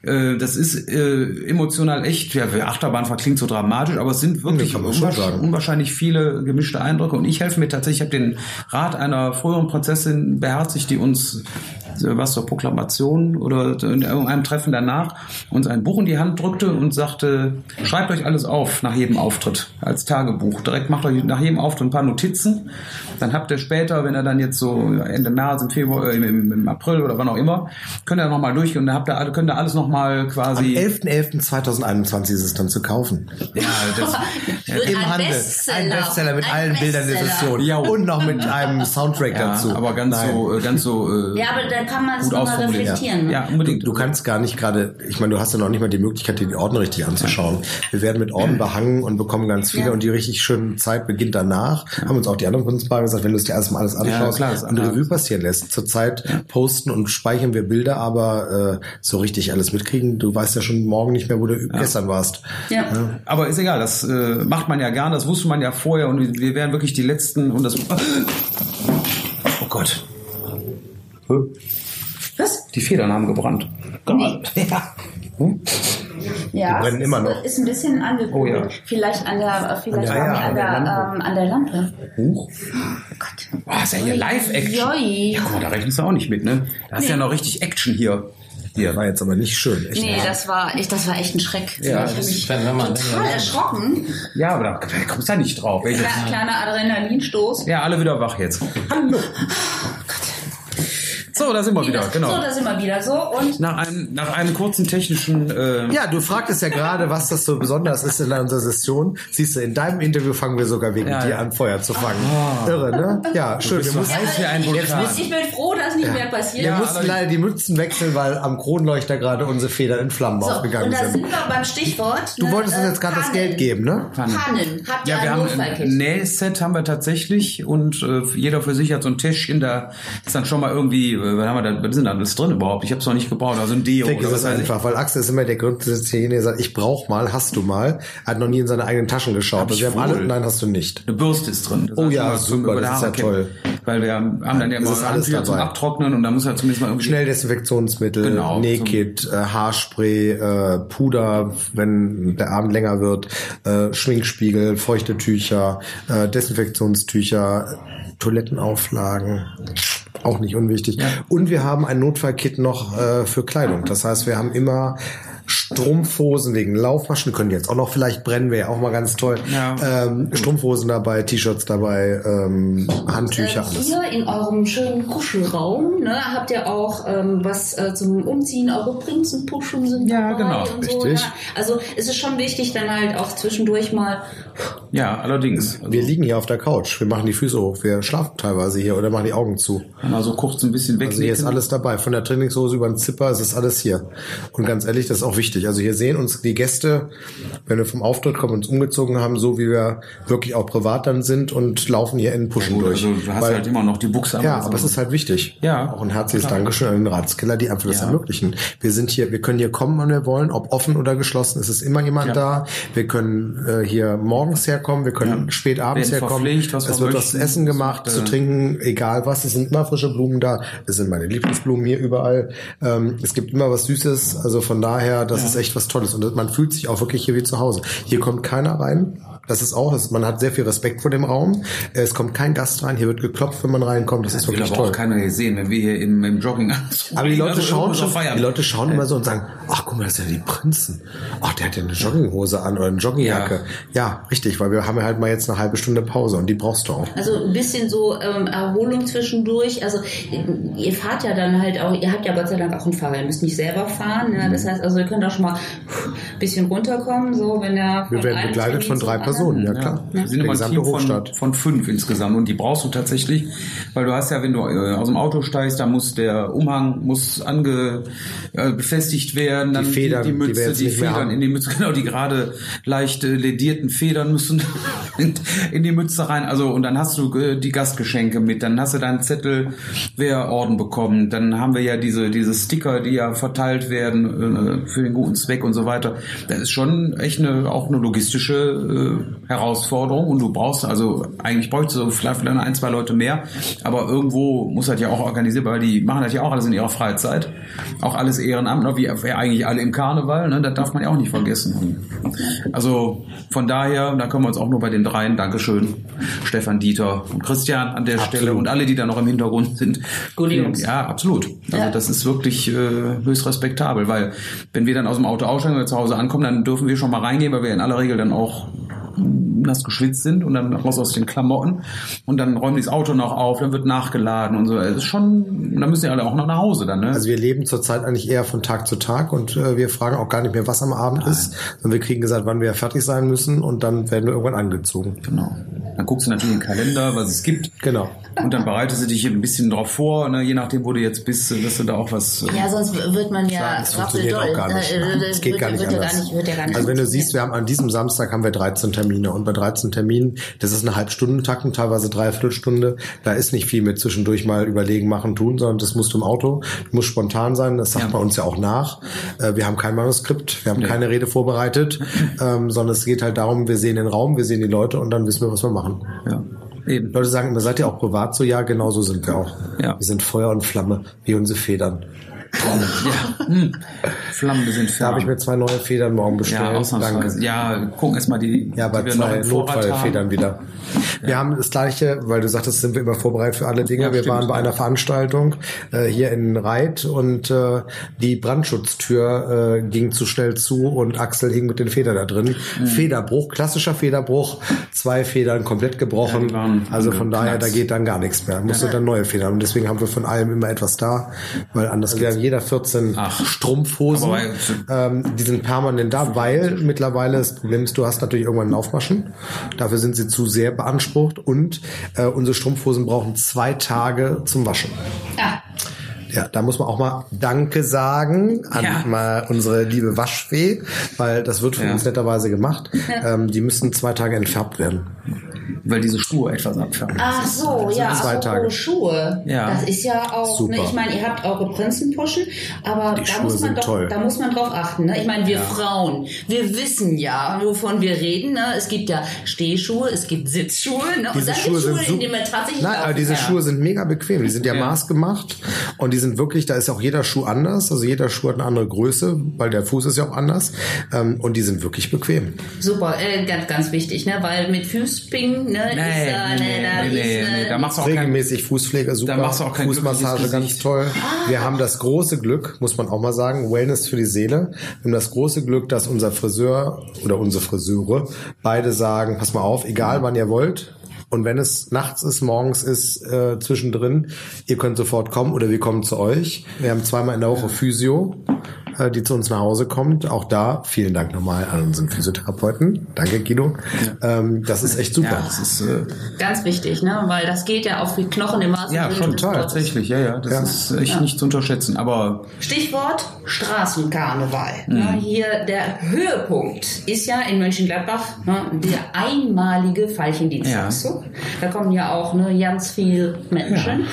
Das ist emotional echt, ja, Achterbahnfahrt klingt so dramatisch, aber es sind wirklich unwahrscheinlich viele gemischte Eindrücke. Und ich helfe mir tatsächlich, ich habe den Rat einer früheren Prinzessin beherzigt, die uns was zur Proklamation oder in irgendeinem Treffen danach uns ein Buch in die Hand drückte und sagte, schreibt euch alles auf nach jedem Auftritt als Tagebuch. Direkt macht euch nach jedem Auftritt ein paar Notizen. Dann habt ihr später, wenn ihr dann jetzt so Ende März, im Februar, äh, im, im, April oder wann auch immer, könnt ihr nochmal durchgehen und dann habt ihr, könnt ihr alles nochmal quasi... Am 11.11.2021 ist es dann zu kaufen. Ja, das, (laughs) Im ein Handel. Bestseller. Ein Bestseller mit ein allen Bestseller. Bildern der Session. Ja, und noch mit einem Soundtrack ja, dazu. Aber ganz Nein. so, äh, ganz so. Äh, ja, aber dann kann man es nochmal reflektieren. Ne? Ja, unbedingt. Du, du, kannst gar nicht gerade, ich meine, du hast ja noch nicht mal die Möglichkeit, dir die Orden richtig anzuschauen. Wir werden mit Orden (clears throat) behangen und bekommen ganz viele ja. und die richtig schöne Zeit beginnt danach. Haben uns auch die anderen Prinzipalen gesagt, wenn du es dir erstmal alles anschaust ja, klar, und Revue passieren lässt. Zurzeit ja. posten und speichern wir Bilder, aber äh, so richtig alles mitkriegen, du weißt ja schon morgen nicht mehr, wo du gestern warst. Ja. Aber ist egal, das äh, macht man ja gern, das wusste man ja vorher und wir wären wirklich die Letzten und das... Oh Gott. Was? Die Federn haben gebrannt. Nee. (laughs) Ja. Hm? Ja, die brennen immer noch. Ist ein bisschen angekühlt. Oh, ja. Vielleicht an der, vielleicht an der, ja, an, der, an, der ähm, an der Lampe. Huch. Oh Gott. Boah, ist ja hier Live-Action. Ja, guck mal, da rechnest du auch nicht mit, ne? Da ist nee. ja noch richtig Action hier. Hier. War jetzt aber nicht schön. Echt nee, das war, ich, das war echt ein Schreck. Ja, ich mich total erschrocken. Ja, aber da kommst du ja nicht drauf. Kleiner, kleiner Adrenalinstoß. Ja, alle wieder wach jetzt. Hallo. So, da sind wir wieder, genau. So, da sind wir wieder. So, und nach einem, nach einem kurzen technischen. Äh ja, du fragtest ja gerade, was das so besonders ist in unserer Session. Siehst du, in deinem Interview fangen wir sogar wegen ja, dir ja. an, Feuer zu fangen. Oh. Irre, ne? Ja, schön. Wir mussten, heiß wie ein Vulkan. Ich bin froh, dass nicht mehr passiert. Wir mussten leider die Mützen wechseln, weil am Kronleuchter gerade unsere Federn in Flammen so, aufgegangen sind. Und da sind wir beim Stichwort. Du ne, wolltest uns jetzt gerade das Geld geben, ne? Pannen. Pannen. Habt ihr ja, wir haben ein Nähset haben wir tatsächlich und äh, jeder für sich hat so ein Täschchen, da ist dann schon mal irgendwie, äh, was haben wir da, was sind alles drin überhaupt? Ich habe es noch nicht gebraucht. Also ein Deo. Ich oder was einfach, weil Axel ist immer der Grundsätzliche, der sagt, ich brauch mal, hast du mal. Er hat noch nie in seine eigenen Taschen geschaut. Hab also wir haben alle, nein, hast du nicht. Eine Bürste ist drin. Das oh ja, super, das ist ja toll. Weil wir haben dann ja immer alles dabei. zum Abtrocknen und da muss ja zumindest mal irgendwie... Schnelldesinfektionsmittel, genau, Nähkit, äh, Haarspray, äh, Puder, wenn der Abend länger wird, äh, Schminkspiegel, feuchte Tücher, äh, Desinfektionstücher, Toilettenauflagen auch nicht unwichtig. Ja. Und wir haben ein Notfallkit noch äh, für Kleidung. Das heißt, wir haben immer Strumpfhosen wegen Laufmaschen, können jetzt auch noch vielleicht brennen, wäre auch mal ganz toll. Ja. Ähm, Strumpfhosen dabei, T-Shirts dabei, ähm, Handtücher, äh, Hier in eurem schönen Kuschelraum ne, habt ihr auch ähm, was äh, zum Umziehen, eure Prinzenpuschen sind ja, dabei genau, und so. Richtig. Ja. Also es ist schon wichtig, dann halt auch zwischendurch mal ja, allerdings. Also wir liegen hier auf der Couch, wir machen die Füße hoch, wir schlafen teilweise hier oder machen die Augen zu. Mal so kurz ein bisschen weg. Also hier ist alles dabei, von der Trainingshose über den Zipper, es ist alles hier. Und ganz ehrlich, das ist auch wichtig. Also hier sehen uns die Gäste, wenn wir vom Auftritt kommen, uns umgezogen haben, so wie wir wirklich auch privat dann sind und laufen hier in Pushen ja, durch. Also du hast Weil, halt immer noch die Buchse. Ja, aber es ist halt wichtig. Ja. Auch ein herzliches klar. Dankeschön an den Ratskeller, die einfach das ja. ermöglichen. Wir sind hier, wir können hier kommen, wann wir wollen, ob offen oder geschlossen, es ist immer jemand ja. da. Wir können äh, hier morgens her herkommen, wir können ja. spät abends herkommen. es wird was zu essen gemacht, zu trinken, egal was. Es sind immer frische Blumen da. Es sind meine Lieblingsblumen hier überall. Ähm, es gibt immer was Süßes. Also von daher, das ja. ist echt was Tolles. Und man fühlt sich auch wirklich hier wie zu Hause. Hier kommt keiner rein. Das ist auch, man hat sehr viel Respekt vor dem Raum. Es kommt kein Gast rein, hier wird geklopft, wenn man reinkommt. Das, das ist wirklich aber toll. auch keiner hier sehen, wenn wir hier im, im Jogging (laughs) Aber die Leute schauen schon, die Leute schauen immer so und sagen, ach guck mal, das sind ja die Prinzen. Ach, der hat ja eine Jogginghose an oder eine Joggingjacke. Ja. ja, richtig, weil wir haben ja halt mal jetzt eine halbe Stunde Pause und die brauchst du auch. Also ein bisschen so ähm, Erholung zwischendurch. Also ihr fahrt ja dann halt auch, ihr habt ja Gott sei Dank auch einen Fahrer, ihr müsst nicht selber fahren. Ja? Das heißt, also ihr könnt auch schon mal ein bisschen runterkommen, so wenn der Wir werden begleitet von drei Personen, ja klar. Ja. Wir sind immer ein Team von, von fünf insgesamt und die brauchst du tatsächlich, weil du hast ja, wenn du äh, aus dem Auto steigst, da muss der Umhang muss ange äh, befestigt werden, dann die, Federn, die, die Mütze, die, die Federn in die Mütze, (laughs) genau, die gerade leicht äh, ledierten Federn müssen (laughs) in, in, die Mütze rein. Also und dann hast du äh, die Gastgeschenke mit, dann hast du deinen Zettel, wer Orden bekommt, dann haben wir ja diese diese Sticker, die ja verteilt werden äh, für den guten Zweck und so weiter. Das ist schon echt eine auch eine logistische äh, Herausforderung und du brauchst also eigentlich bräuchtest du vielleicht ein, zwei Leute mehr, aber irgendwo muss das ja auch organisiert, weil die machen das ja auch alles in ihrer Freizeit, auch alles Ehrenamt, wie eigentlich alle im Karneval, ne? das darf man ja auch nicht vergessen. Also von daher, da können wir uns auch nur bei den dreien, Dankeschön, Stefan, Dieter und Christian an der absolut. Stelle und alle, die da noch im Hintergrund sind. Gute Jungs. Ja, absolut. Also ja. das ist wirklich äh, höchst respektabel, weil wenn wir dann aus dem Auto aussteigen und zu Hause ankommen, dann dürfen wir schon mal reingehen, weil wir in aller Regel dann auch nass geschwitzt sind und dann raus aus den Klamotten und dann räumen die das Auto noch auf, dann wird nachgeladen und so. Es ist schon, dann müssen ja alle auch noch nach Hause dann. Ne? Also wir leben zurzeit eigentlich eher von Tag zu Tag und äh, wir fragen auch gar nicht mehr, was am Abend Nein. ist, sondern wir kriegen gesagt, wann wir fertig sein müssen und dann werden wir irgendwann angezogen. Genau. Dann guckst du natürlich im Kalender, was es gibt. Genau. Und dann bereitest du dich ein bisschen drauf vor, ne, je nachdem, wo du jetzt bist, dass du da auch was. Äh, ja, sonst wird man ja das funktioniert auch gar nicht. Äh, geht gar nicht anders. Gar nicht, gar nicht also wenn du siehst, wir haben an diesem Samstag haben wir 13 Termine und bei 13 Terminen, das ist eine Halbstundentakt teilweise Dreiviertelstunde. Da ist nicht viel mit zwischendurch mal überlegen, machen, tun, sondern das musst du im Auto, du musst spontan sein. Das sagt ja. bei uns ja auch nach. Äh, wir haben kein Manuskript, wir haben nee. keine Rede vorbereitet, (laughs) ähm, sondern es geht halt darum, wir sehen den Raum, wir sehen die Leute und dann wissen wir, was wir machen. Ja. Eben. Leute sagen immer, seid ihr auch privat so? Ja, genau so sind wir auch. Ja. Wir sind Feuer und Flamme, wie unsere Federn ja. Hm. Flammen sind Da habe ich mir zwei neue Federn morgen bestellt. Ja, Danke. Ja, gucken erstmal die. Ja, aber die zwei Notfallfedern wieder. Wir haben das gleiche, weil du sagtest, sind wir immer vorbereitet für alle Dinge. Ja, wir stimmt, waren bei einer Veranstaltung äh, hier in Reit und äh, die Brandschutztür äh, ging zu schnell zu und Axel hing mit den Federn da drin. Mhm. Federbruch, klassischer Federbruch, zwei Federn komplett gebrochen. Ja, also von daher, da geht dann gar nichts mehr. Musste ja. dann neue Federn. Und deswegen haben wir von allem immer etwas da, weil anders also, jeder 14 Ach, Strumpfhosen. Ähm, die sind permanent da, weil mittlerweile das Problem ist, du hast natürlich irgendwann ein Aufmaschen. Dafür sind sie zu sehr beansprucht und äh, unsere Strumpfhosen brauchen zwei Tage zum Waschen. Ja. Ja, da muss man auch mal Danke sagen an ja. mal unsere liebe Waschfee, weil das wird von ja. uns netterweise gemacht. Ähm, die müssen zwei Tage entfärbt werden weil diese Schuhe etwas abfärben. Ach so, also ja, zwei Tage. Schuhe. Ja. Das ist ja auch, ne, ich meine, ihr habt eure Prinzenpuschen, aber Die da Schuhe muss man doch, toll. da muss man drauf achten. Ne? Ich meine, wir ja. Frauen, wir wissen ja, wovon wir reden. Ne? Es gibt ja Stehschuhe, es gibt Sitzschuhe, ne? Diese und dann Schuhe Schuhe, sind in denen man tatsächlich Nein, aber diese Schuhe sind mega bequem. Die sind ja, ja maßgemacht und die sind wirklich, da ist auch jeder Schuh anders. Also jeder Schuh hat eine andere Größe, weil der Fuß ist ja auch anders. Ähm, und die sind wirklich bequem. Super, äh, ganz, ganz wichtig, ne? weil mit Füßpingen, ne? ne? Nee, ist, nee, nee, nee, nee, da machst du auch regelmäßig kein, Fußpflege super. Da machst du auch kein Fußmassage ganz toll. Ah. Wir haben das große Glück, muss man auch mal sagen, Wellness für die Seele. Wir haben das große Glück, dass unser Friseur oder unsere Friseure beide sagen, pass mal auf, egal wann ihr wollt, und wenn es nachts ist, morgens ist, äh, zwischendrin, ihr könnt sofort kommen oder wir kommen zu euch. Wir haben zweimal in der Woche Physio. Äh, die zu uns nach Hause kommt. Auch da vielen Dank nochmal an unseren Physiotherapeuten. Danke, Guido. Ja. Ähm, das ist echt super. Ja, das ist äh, ganz wichtig, ne? weil das geht ja auf die Knochen im Maße. Ja, schon total. Tatsächlich, ja, ja. Das ja. ist echt ja. nicht zu unterschätzen. Aber Stichwort Straßenkarneval. Mhm. Ja, hier der Höhepunkt ist ja in Mönchengladbach ne, der einmalige Veilchendienstabzug. Ja. Da kommen ja auch ne, ganz viele Menschen.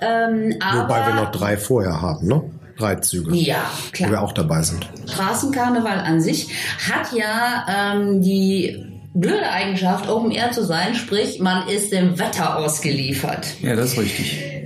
Ähm, Wobei wir noch drei vorher haben, ne? Reitzüge. Ja, klar. Wo wir auch dabei sind. Straßenkarneval an sich hat ja ähm, die blöde Eigenschaft, Open Air zu sein, sprich, man ist dem Wetter ausgeliefert. Ja, das ist richtig.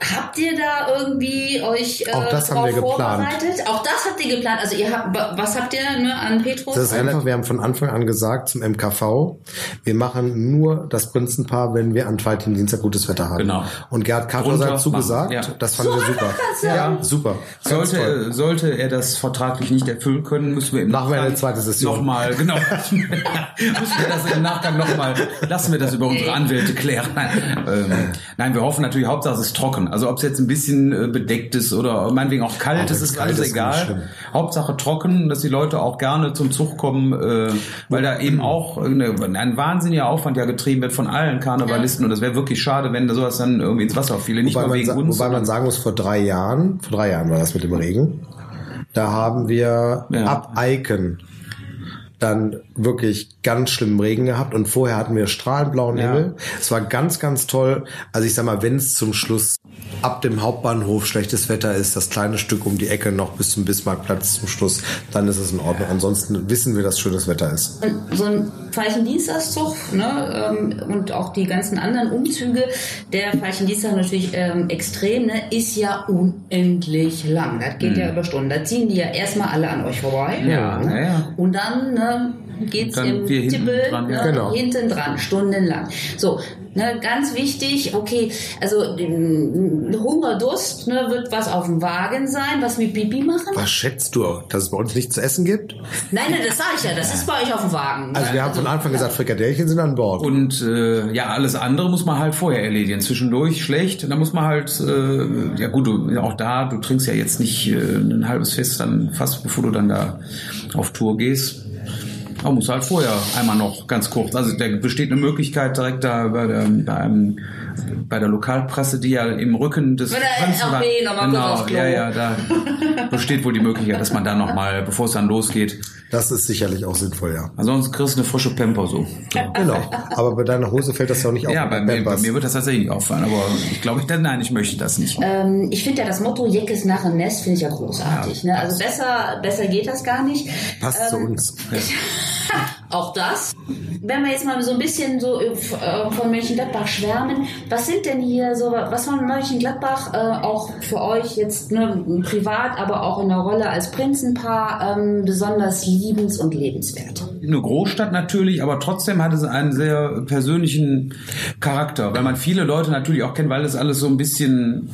Habt ihr da irgendwie euch äh, Auch das haben wir vorbereitet? Geplant. Auch das habt ihr geplant. Also ihr habt, was habt ihr ne, an Petrus? Das ist einfach, wir haben von Anfang an gesagt zum MKV, wir machen nur das Prinzenpaar, wenn wir an zweiten Dienstag gutes Wetter haben. Genau. Und Gerhard Kappers hat zugesagt, ja. das fanden so wir super. ja. ja, super. Sollte, sollte er das vertraglich nicht erfüllen können, müssen wir im Machen wir eine zweite Session. Nochmal, genau. (laughs) müssen wir das im Nachgang nochmal, lassen wir das über unsere Anwälte klären. Nein, ähm, nein wir hoffen natürlich, Hauptsache es ist trocken. Also ob es jetzt ein bisschen äh, bedeckt ist oder meinetwegen auch kalt, das ist alles egal. Hauptsache trocken, dass die Leute auch gerne zum Zug kommen, äh, weil da eben auch eine, ein wahnsinniger Aufwand ja getrieben wird von allen Karnevalisten und das wäre wirklich schade, wenn da sowas dann irgendwie ins Wasser fiele. Nicht wobei nur wegen uns. Wobei man sagen muss, vor drei Jahren, vor drei Jahren war das mit dem Regen, da haben wir ja. ab Eiken dann wirklich ganz schlimmen Regen gehabt und vorher hatten wir strahlenblauen ja. Himmel. Es war ganz, ganz toll. Also ich sag mal, wenn es zum Schluss ab dem Hauptbahnhof schlechtes Wetter ist, das kleine Stück um die Ecke noch bis zum Bismarckplatz zum Schluss, dann ist es in Ordnung. Ansonsten wissen wir, dass schönes Wetter ist. So ein Veilchendienstagszug ne, ähm, und auch die ganzen anderen Umzüge der Veilchendienstag natürlich ähm, extrem, ne, ist ja unendlich lang. Das geht mhm. ja über Stunden. Da ziehen die ja erstmal alle an euch vorbei. Ja, ne? ja, ja. Und dann ne, geht's im Tippel dran, ne, genau. hinten dran, stundenlang. So, Ne, ganz wichtig, okay, also Hunger, Durst, ne, wird was auf dem Wagen sein, was wir Pipi machen. Was schätzt du, dass es bei uns nichts zu essen gibt? Nein, nein, das sage ich ja, das ist bei euch auf dem Wagen. Also wir haben von Anfang gesagt, Frikadellchen sind an Bord. Und äh, ja, alles andere muss man halt vorher erledigen. Zwischendurch schlecht, da muss man halt, äh, ja gut, du, auch da, du trinkst ja jetzt nicht äh, ein halbes Fest dann fast, bevor du dann da auf Tour gehst. Man muss halt vorher einmal noch ganz kurz. Also da besteht eine Möglichkeit direkt da bei der, bei, einem, bei der Lokalpresse, die ja im Rücken des mal genau, ja, ja, da besteht wohl die Möglichkeit, dass man da noch mal, bevor es dann losgeht. Das ist sicherlich auch sinnvoll, ja. Ansonsten kriegst du eine frische Pamper so. Ja. Genau. Aber bei deiner Hose fällt das ja auch nicht auf. Ja, bei mir, bei mir, wird das tatsächlich nicht auffallen. Aber ich glaube, ich, nein, ich möchte das nicht. Ähm, ich finde ja das Motto Jeckes nach dem Nest finde ich ja großartig. Ja, ne? Also besser, besser geht das gar nicht. Passt ähm, zu uns. Ja. (laughs) auch das. Wenn wir jetzt mal so ein bisschen so äh, von Mönchengladbach schwärmen, was sind denn hier so, was von Mönchengladbach äh, auch für euch jetzt ne, privat, aber auch in der Rolle als Prinzenpaar ähm, besonders liebens- und lebenswert? Eine Großstadt natürlich, aber trotzdem hat es einen sehr persönlichen Charakter, weil man viele Leute natürlich auch kennt, weil es alles so ein bisschen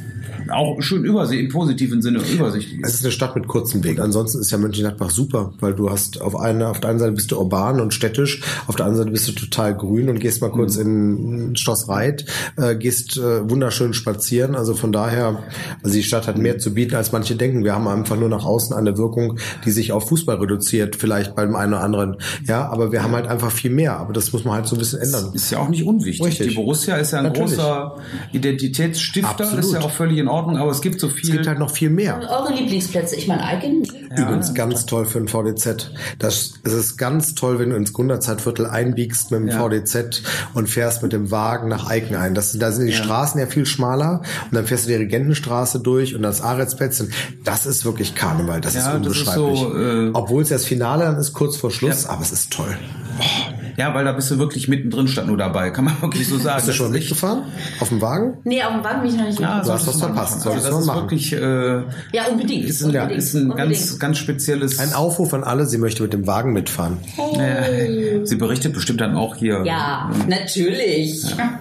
auch schön übersichtlich, im positiven Sinne übersichtlich ist. Es ist eine Stadt mit kurzem Weg. Ansonsten ist ja Mönchengladbach super, weil du hast auf einer, auf der einen Seite bist du urban und städtisch, auf der anderen Seite bist du total grün und gehst mal kurz mhm. in Schloss Reit, äh, gehst äh, wunderschön spazieren. Also von daher, also die Stadt hat mehr zu bieten, als manche denken. Wir haben einfach nur nach außen eine Wirkung, die sich auf Fußball reduziert, vielleicht beim einen oder anderen. Ja, aber wir haben halt einfach viel mehr. Aber das muss man halt so ein bisschen ändern. Ist ja auch nicht unwichtig. Richtig. Die Borussia ist ja ein Natürlich. großer Identitätsstifter. Absolut. Ist ja auch völlig in Ordnung, aber es gibt so viel. Es gibt halt noch viel mehr. Eure Lieblingsplätze, ich meine Eigen. Ja, Übrigens ganz toll für ein VDZ. Das, es ist ganz toll, wenn du ins Gründerzeitviertel einbiegst mit dem ja. VDZ und fährst mit dem Wagen nach Eiken ein. Das, da sind die ja. Straßen ja viel schmaler und dann fährst du die Regentenstraße durch und das Aretsplätzchen. Das ist wirklich Karneval. Das ist unbeschreiblich. So, äh, Obwohl es ja das Finale dann ist, kurz vor Schluss, aber es ist toll. Oh. Ja, weil da bist du wirklich mittendrin statt nur dabei, kann man (laughs) wirklich so sagen. Bist du schon mitgefahren? Auf dem Wagen? Nee, auf dem Wagen bin ich noch nicht ja, Du hast was verpasst. Soll also das ist machen. wirklich äh, Ja, unbedingt. Ist ein, unbedingt, ist ein unbedingt. ganz ganz spezielles Ein Aufruf an alle, sie möchte mit dem Wagen mitfahren. Hey. sie berichtet bestimmt dann auch hier. Ja, natürlich. Ja.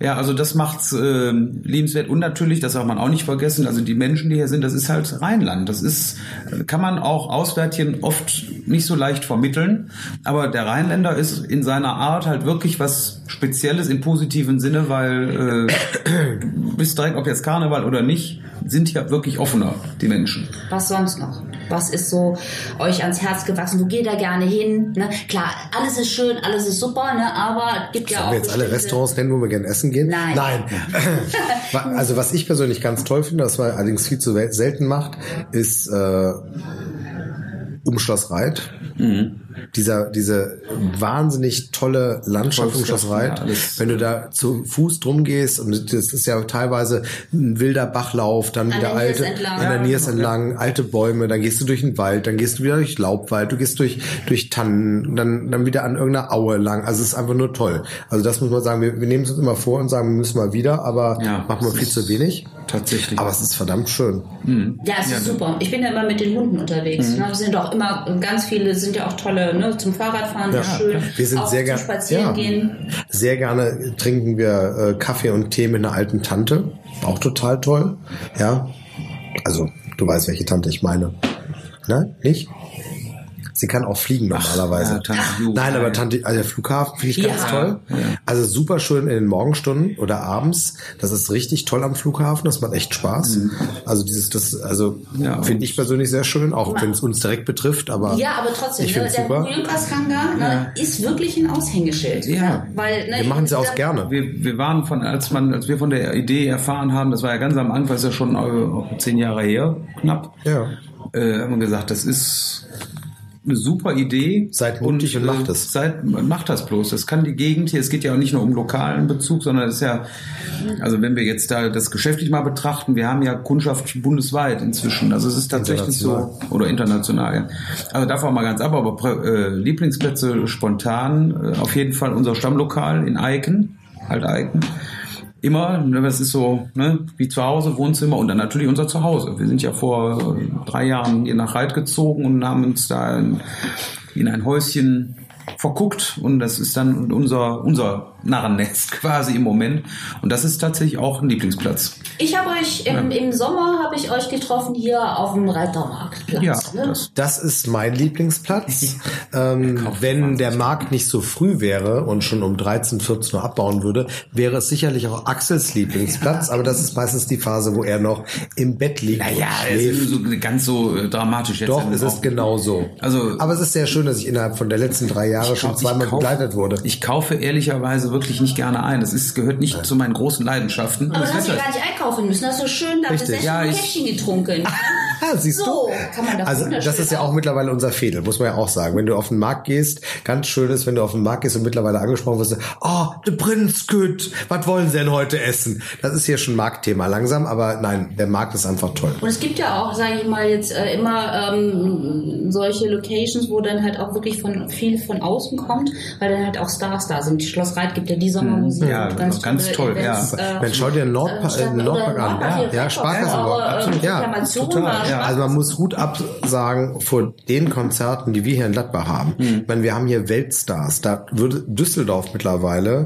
ja, also das macht's äh, liebenswert und natürlich, das darf man auch nicht vergessen, also die Menschen, die hier sind, das ist halt Rheinland. Das ist kann man auch Auswärtigen oft nicht so leicht vermitteln, aber der Rheinländer ist in seiner Art halt wirklich was Spezielles im positiven Sinne, weil äh, du bist direkt, ob jetzt Karneval oder nicht, sind ja wirklich offener, die Menschen. Was sonst noch? Was ist so euch ans Herz gewachsen? Wo geht da gerne hin? Ne? Klar, alles ist schön, alles ist super, ne? aber gibt ja Sollen auch. wir jetzt alle Restaurants nennen, wo wir gerne essen gehen? Nein. Nein. (laughs) also was ich persönlich ganz toll finde, was man allerdings viel zu selten macht, ist äh, Umschloss Reit. Mhm dieser, diese wahnsinnig tolle Landschaft um Schloss Reit. Ja, wenn du da zu Fuß drum gehst und das ist ja teilweise ein wilder Bachlauf, dann an wieder alte, entlang. an der Niers entlang, alte Bäume, dann gehst du durch den Wald, dann gehst du wieder durch Laubwald, du gehst durch, durch Tannen, dann, dann wieder an irgendeiner Aue lang. Also es ist einfach nur toll. Also das muss man sagen, wir, wir nehmen es uns immer vor und sagen, wir müssen mal wieder, aber ja, machen wir viel zu wenig. Tatsächlich. Aber es ist verdammt schön. Mhm. Ja, es ist ja, super. Ich bin ja immer mit den Hunden unterwegs. Mhm. Ne? sind auch immer ganz viele, sind ja auch tolle ne? zum Fahrradfahren, ja, schön. Wir sind auch sehr gerne spazieren ja, gehen. Sehr gerne trinken wir äh, Kaffee und Tee mit einer alten Tante. Auch total toll. Ja. Also, du weißt, welche Tante ich meine. Ne? Nicht? Sie kann auch fliegen normalerweise. Ach, ja, Tante Nein, aber Tante, also der Flughafen finde ich ganz toll. Ja. Also super schön in den Morgenstunden oder abends. Das ist richtig toll am Flughafen. Das macht echt Spaß. Mhm. Also dieses, das, also ja. finde ich persönlich sehr schön, auch wenn es uns direkt betrifft. Aber ja, aber trotzdem, ich ne, der super. Hangar ne, ist wirklich ein Aushängeschild. Ja, ne? weil ne, wir machen es auch gerne. Wir, wir waren von, als man, als wir von der Idee erfahren haben, das war ja ganz am Anfang, ist ja schon äh, zehn Jahre her, knapp. Ja. Äh, haben wir gesagt, das ist eine super Idee. Seid mutig und, und macht es. Seid, macht das bloß. Das kann die Gegend hier, es geht ja auch nicht nur um lokalen Bezug, sondern es ist ja, also wenn wir jetzt da das geschäftlich mal betrachten, wir haben ja Kundschaft bundesweit inzwischen. Also es ist tatsächlich so, oder international, ja. Also davon mal ganz ab, aber äh, Lieblingsplätze spontan, äh, auf jeden Fall unser Stammlokal in Eiken, halt Eiken immer, ne, das ist so ne, wie zu Hause, Wohnzimmer und dann natürlich unser Zuhause. Wir sind ja vor drei Jahren hier nach Reit gezogen und haben uns da in, in ein Häuschen verguckt und das ist dann unser, unser Narrennest (laughs) quasi im Moment. Und das ist tatsächlich auch ein Lieblingsplatz. Ich habe euch im, ja. im Sommer habe ich euch getroffen hier auf dem Reitermarktplatz. Ja, ne? das, das, ist mein Lieblingsplatz. ähm, (laughs) wenn der Markt nicht so früh wäre und schon um 13, 14 Uhr abbauen würde, wäre es sicherlich auch Axels Lieblingsplatz. aber das ist meistens die Phase, wo er noch im Bett liegt. Naja, es ist so, ganz so äh, dramatisch jetzt. Doch, es ist genau so. Also, aber es ist sehr schön, dass ich innerhalb von der letzten drei Jahre schon zweimal kaufe, begleitet wurde. Ich kaufe ehrlicherweise wirklich nicht gerne ein. Das ist, gehört nicht zu meinen großen Leidenschaften. Aber du hast ja gar nicht einkaufen müssen. Hast du schön da besessen ja, ein Käffchen getrunken. (laughs) siehst so, du? Kann man das also das ist ja auch mittlerweile unser Fädel, muss man ja auch sagen. Wenn du auf den Markt gehst, ganz schön ist, wenn du auf den Markt gehst und mittlerweile angesprochen wirst, oh, der Prinzküt, was wollen sie denn heute essen? Das ist hier schon Marktthema langsam, aber nein, der Markt ist einfach toll. Und es gibt ja auch, sage ich mal, jetzt äh, immer ähm, solche Locations, wo dann halt auch wirklich von viel von außen kommt, weil dann halt auch Stars da sind. Schloss Reit gibt ja die Sommermusik. Ja, ganz, ganz toll. Events, ja. Äh, Mensch, schau dir Nordpark äh, Nordpark an. Ja, ja Sparkassen. Ja, total. Ja. Also man muss Hut absagen vor den Konzerten, die wir hier in Gladbach haben. Mhm. Ich meine, wir haben hier Weltstars. Da würde Düsseldorf mittlerweile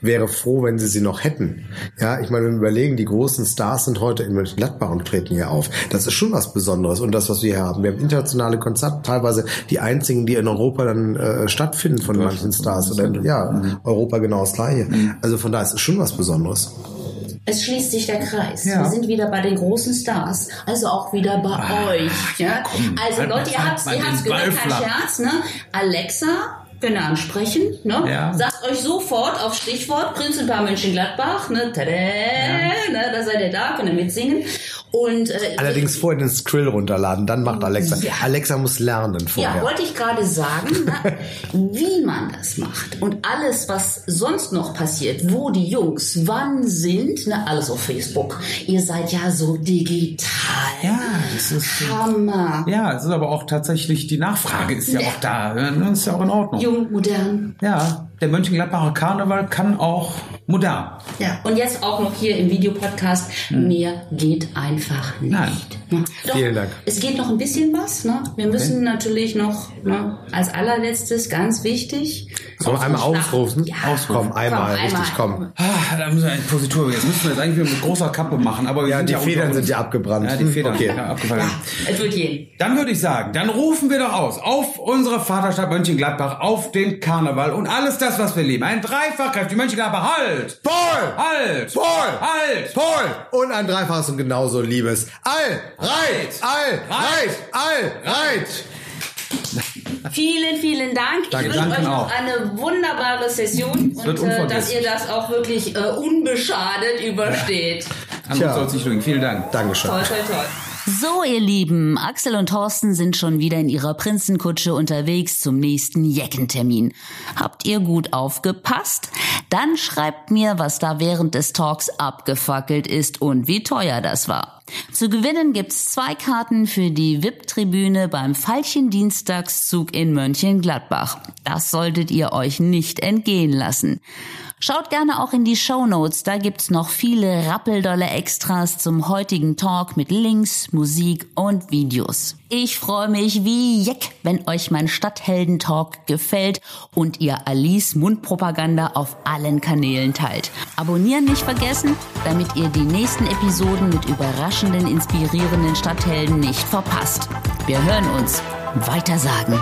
wäre froh, wenn sie sie noch hätten. Ja, ich meine, wenn wir überlegen, die großen Stars sind heute in Mönchengladbach und treten hier auf. Das ist schon was Besonderes und das, was wir hier haben. Wir haben internationale Konzerte, teilweise die einzigen, die in Europa dann äh, stattfinden von manchen Stars oder ja, mhm. Europa genau das gleiche. Mhm. Also von da ist es schon was Besonderes. Es schließt sich der Kreis. Ja. Wir sind wieder bei den großen Stars, also auch wieder bei ah, euch. Ja? Komm, also halt Leute, ihr habt es gehört, kein Scherz. Ne? Alexa ihr ansprechen, ne? Ja. Sagt euch sofort auf Stichwort Prinzenpaar Mönchengladbach, ne? Tada, ja. ne? Da seid ihr da, könnt ihr mitsingen. Und, äh, Allerdings vorher den Skrill runterladen, dann macht Alexa. Ja. Alexa muss lernen vorher. Ja, wollte ich gerade sagen, (laughs) ne, wie man das macht und alles, was sonst noch passiert, wo die Jungs wann sind, ne, alles auf Facebook. Ihr seid ja so digital. Ja, das ist Hammer. Ja, es ist aber auch tatsächlich die Nachfrage ist ja, ja. auch da. Ne? Ist ja auch in Ordnung. Jung, modern. Ja, der Mönchengladbacher Karneval kann auch modern. Ja, und jetzt auch noch hier im Videopodcast. Hm. Mehr geht einfach nicht. Nein. Ja. Doch, Vielen Dank. Es geht noch ein bisschen was. Ne? Wir müssen okay. natürlich noch ne, als allerletztes, ganz wichtig. Sollen wir einmal aufrufen? Ja. Auskommen, einmal, komm, richtig, komm. Ah, da müssen wir eine Positur. Jetzt müssen wir jetzt eigentlich mit großer Kappe machen. Aber ja, die Federn sind ja abgebrannt. Ja, die Federn okay. sind ja abgefallen. Ja, es wird gehen. Dann würde ich sagen, dann rufen wir doch aus auf unsere Vaterstadt Mönchengladbach, auf den Karneval und alles das, was wir leben. Ein Dreifachkräftig Mönchengladbach. Halt! Paul! Halt! Paul! Halt! Paul! Und ein Dreifaches und genauso liebes All! Reit! All! Reit! All! Reit! Vielen, vielen Dank. Danke, ich wünsche euch noch eine wunderbare Session und äh, dass ihr das auch wirklich äh, unbeschadet übersteht. Ja. An uns soll es nicht Vielen Dank. Dankeschön. Toll, toll, toll. So, ihr Lieben, Axel und Thorsten sind schon wieder in ihrer Prinzenkutsche unterwegs zum nächsten Jeckentermin. Habt ihr gut aufgepasst? Dann schreibt mir, was da während des Talks abgefackelt ist und wie teuer das war. Zu gewinnen gibt's zwei Karten für die VIP-Tribüne beim Veilchen-Dienstagszug in Mönchengladbach. Das solltet ihr euch nicht entgehen lassen. Schaut gerne auch in die Show Notes, da gibt's noch viele rappeldolle Extras zum heutigen Talk mit Links, Musik und Videos. Ich freue mich wie Jeck, wenn euch mein Stadthelden-Talk gefällt und ihr Alice Mundpropaganda auf allen Kanälen teilt. Abonnieren nicht vergessen, damit ihr die nächsten Episoden mit überraschenden, inspirierenden Stadthelden nicht verpasst. Wir hören uns. Weitersagen.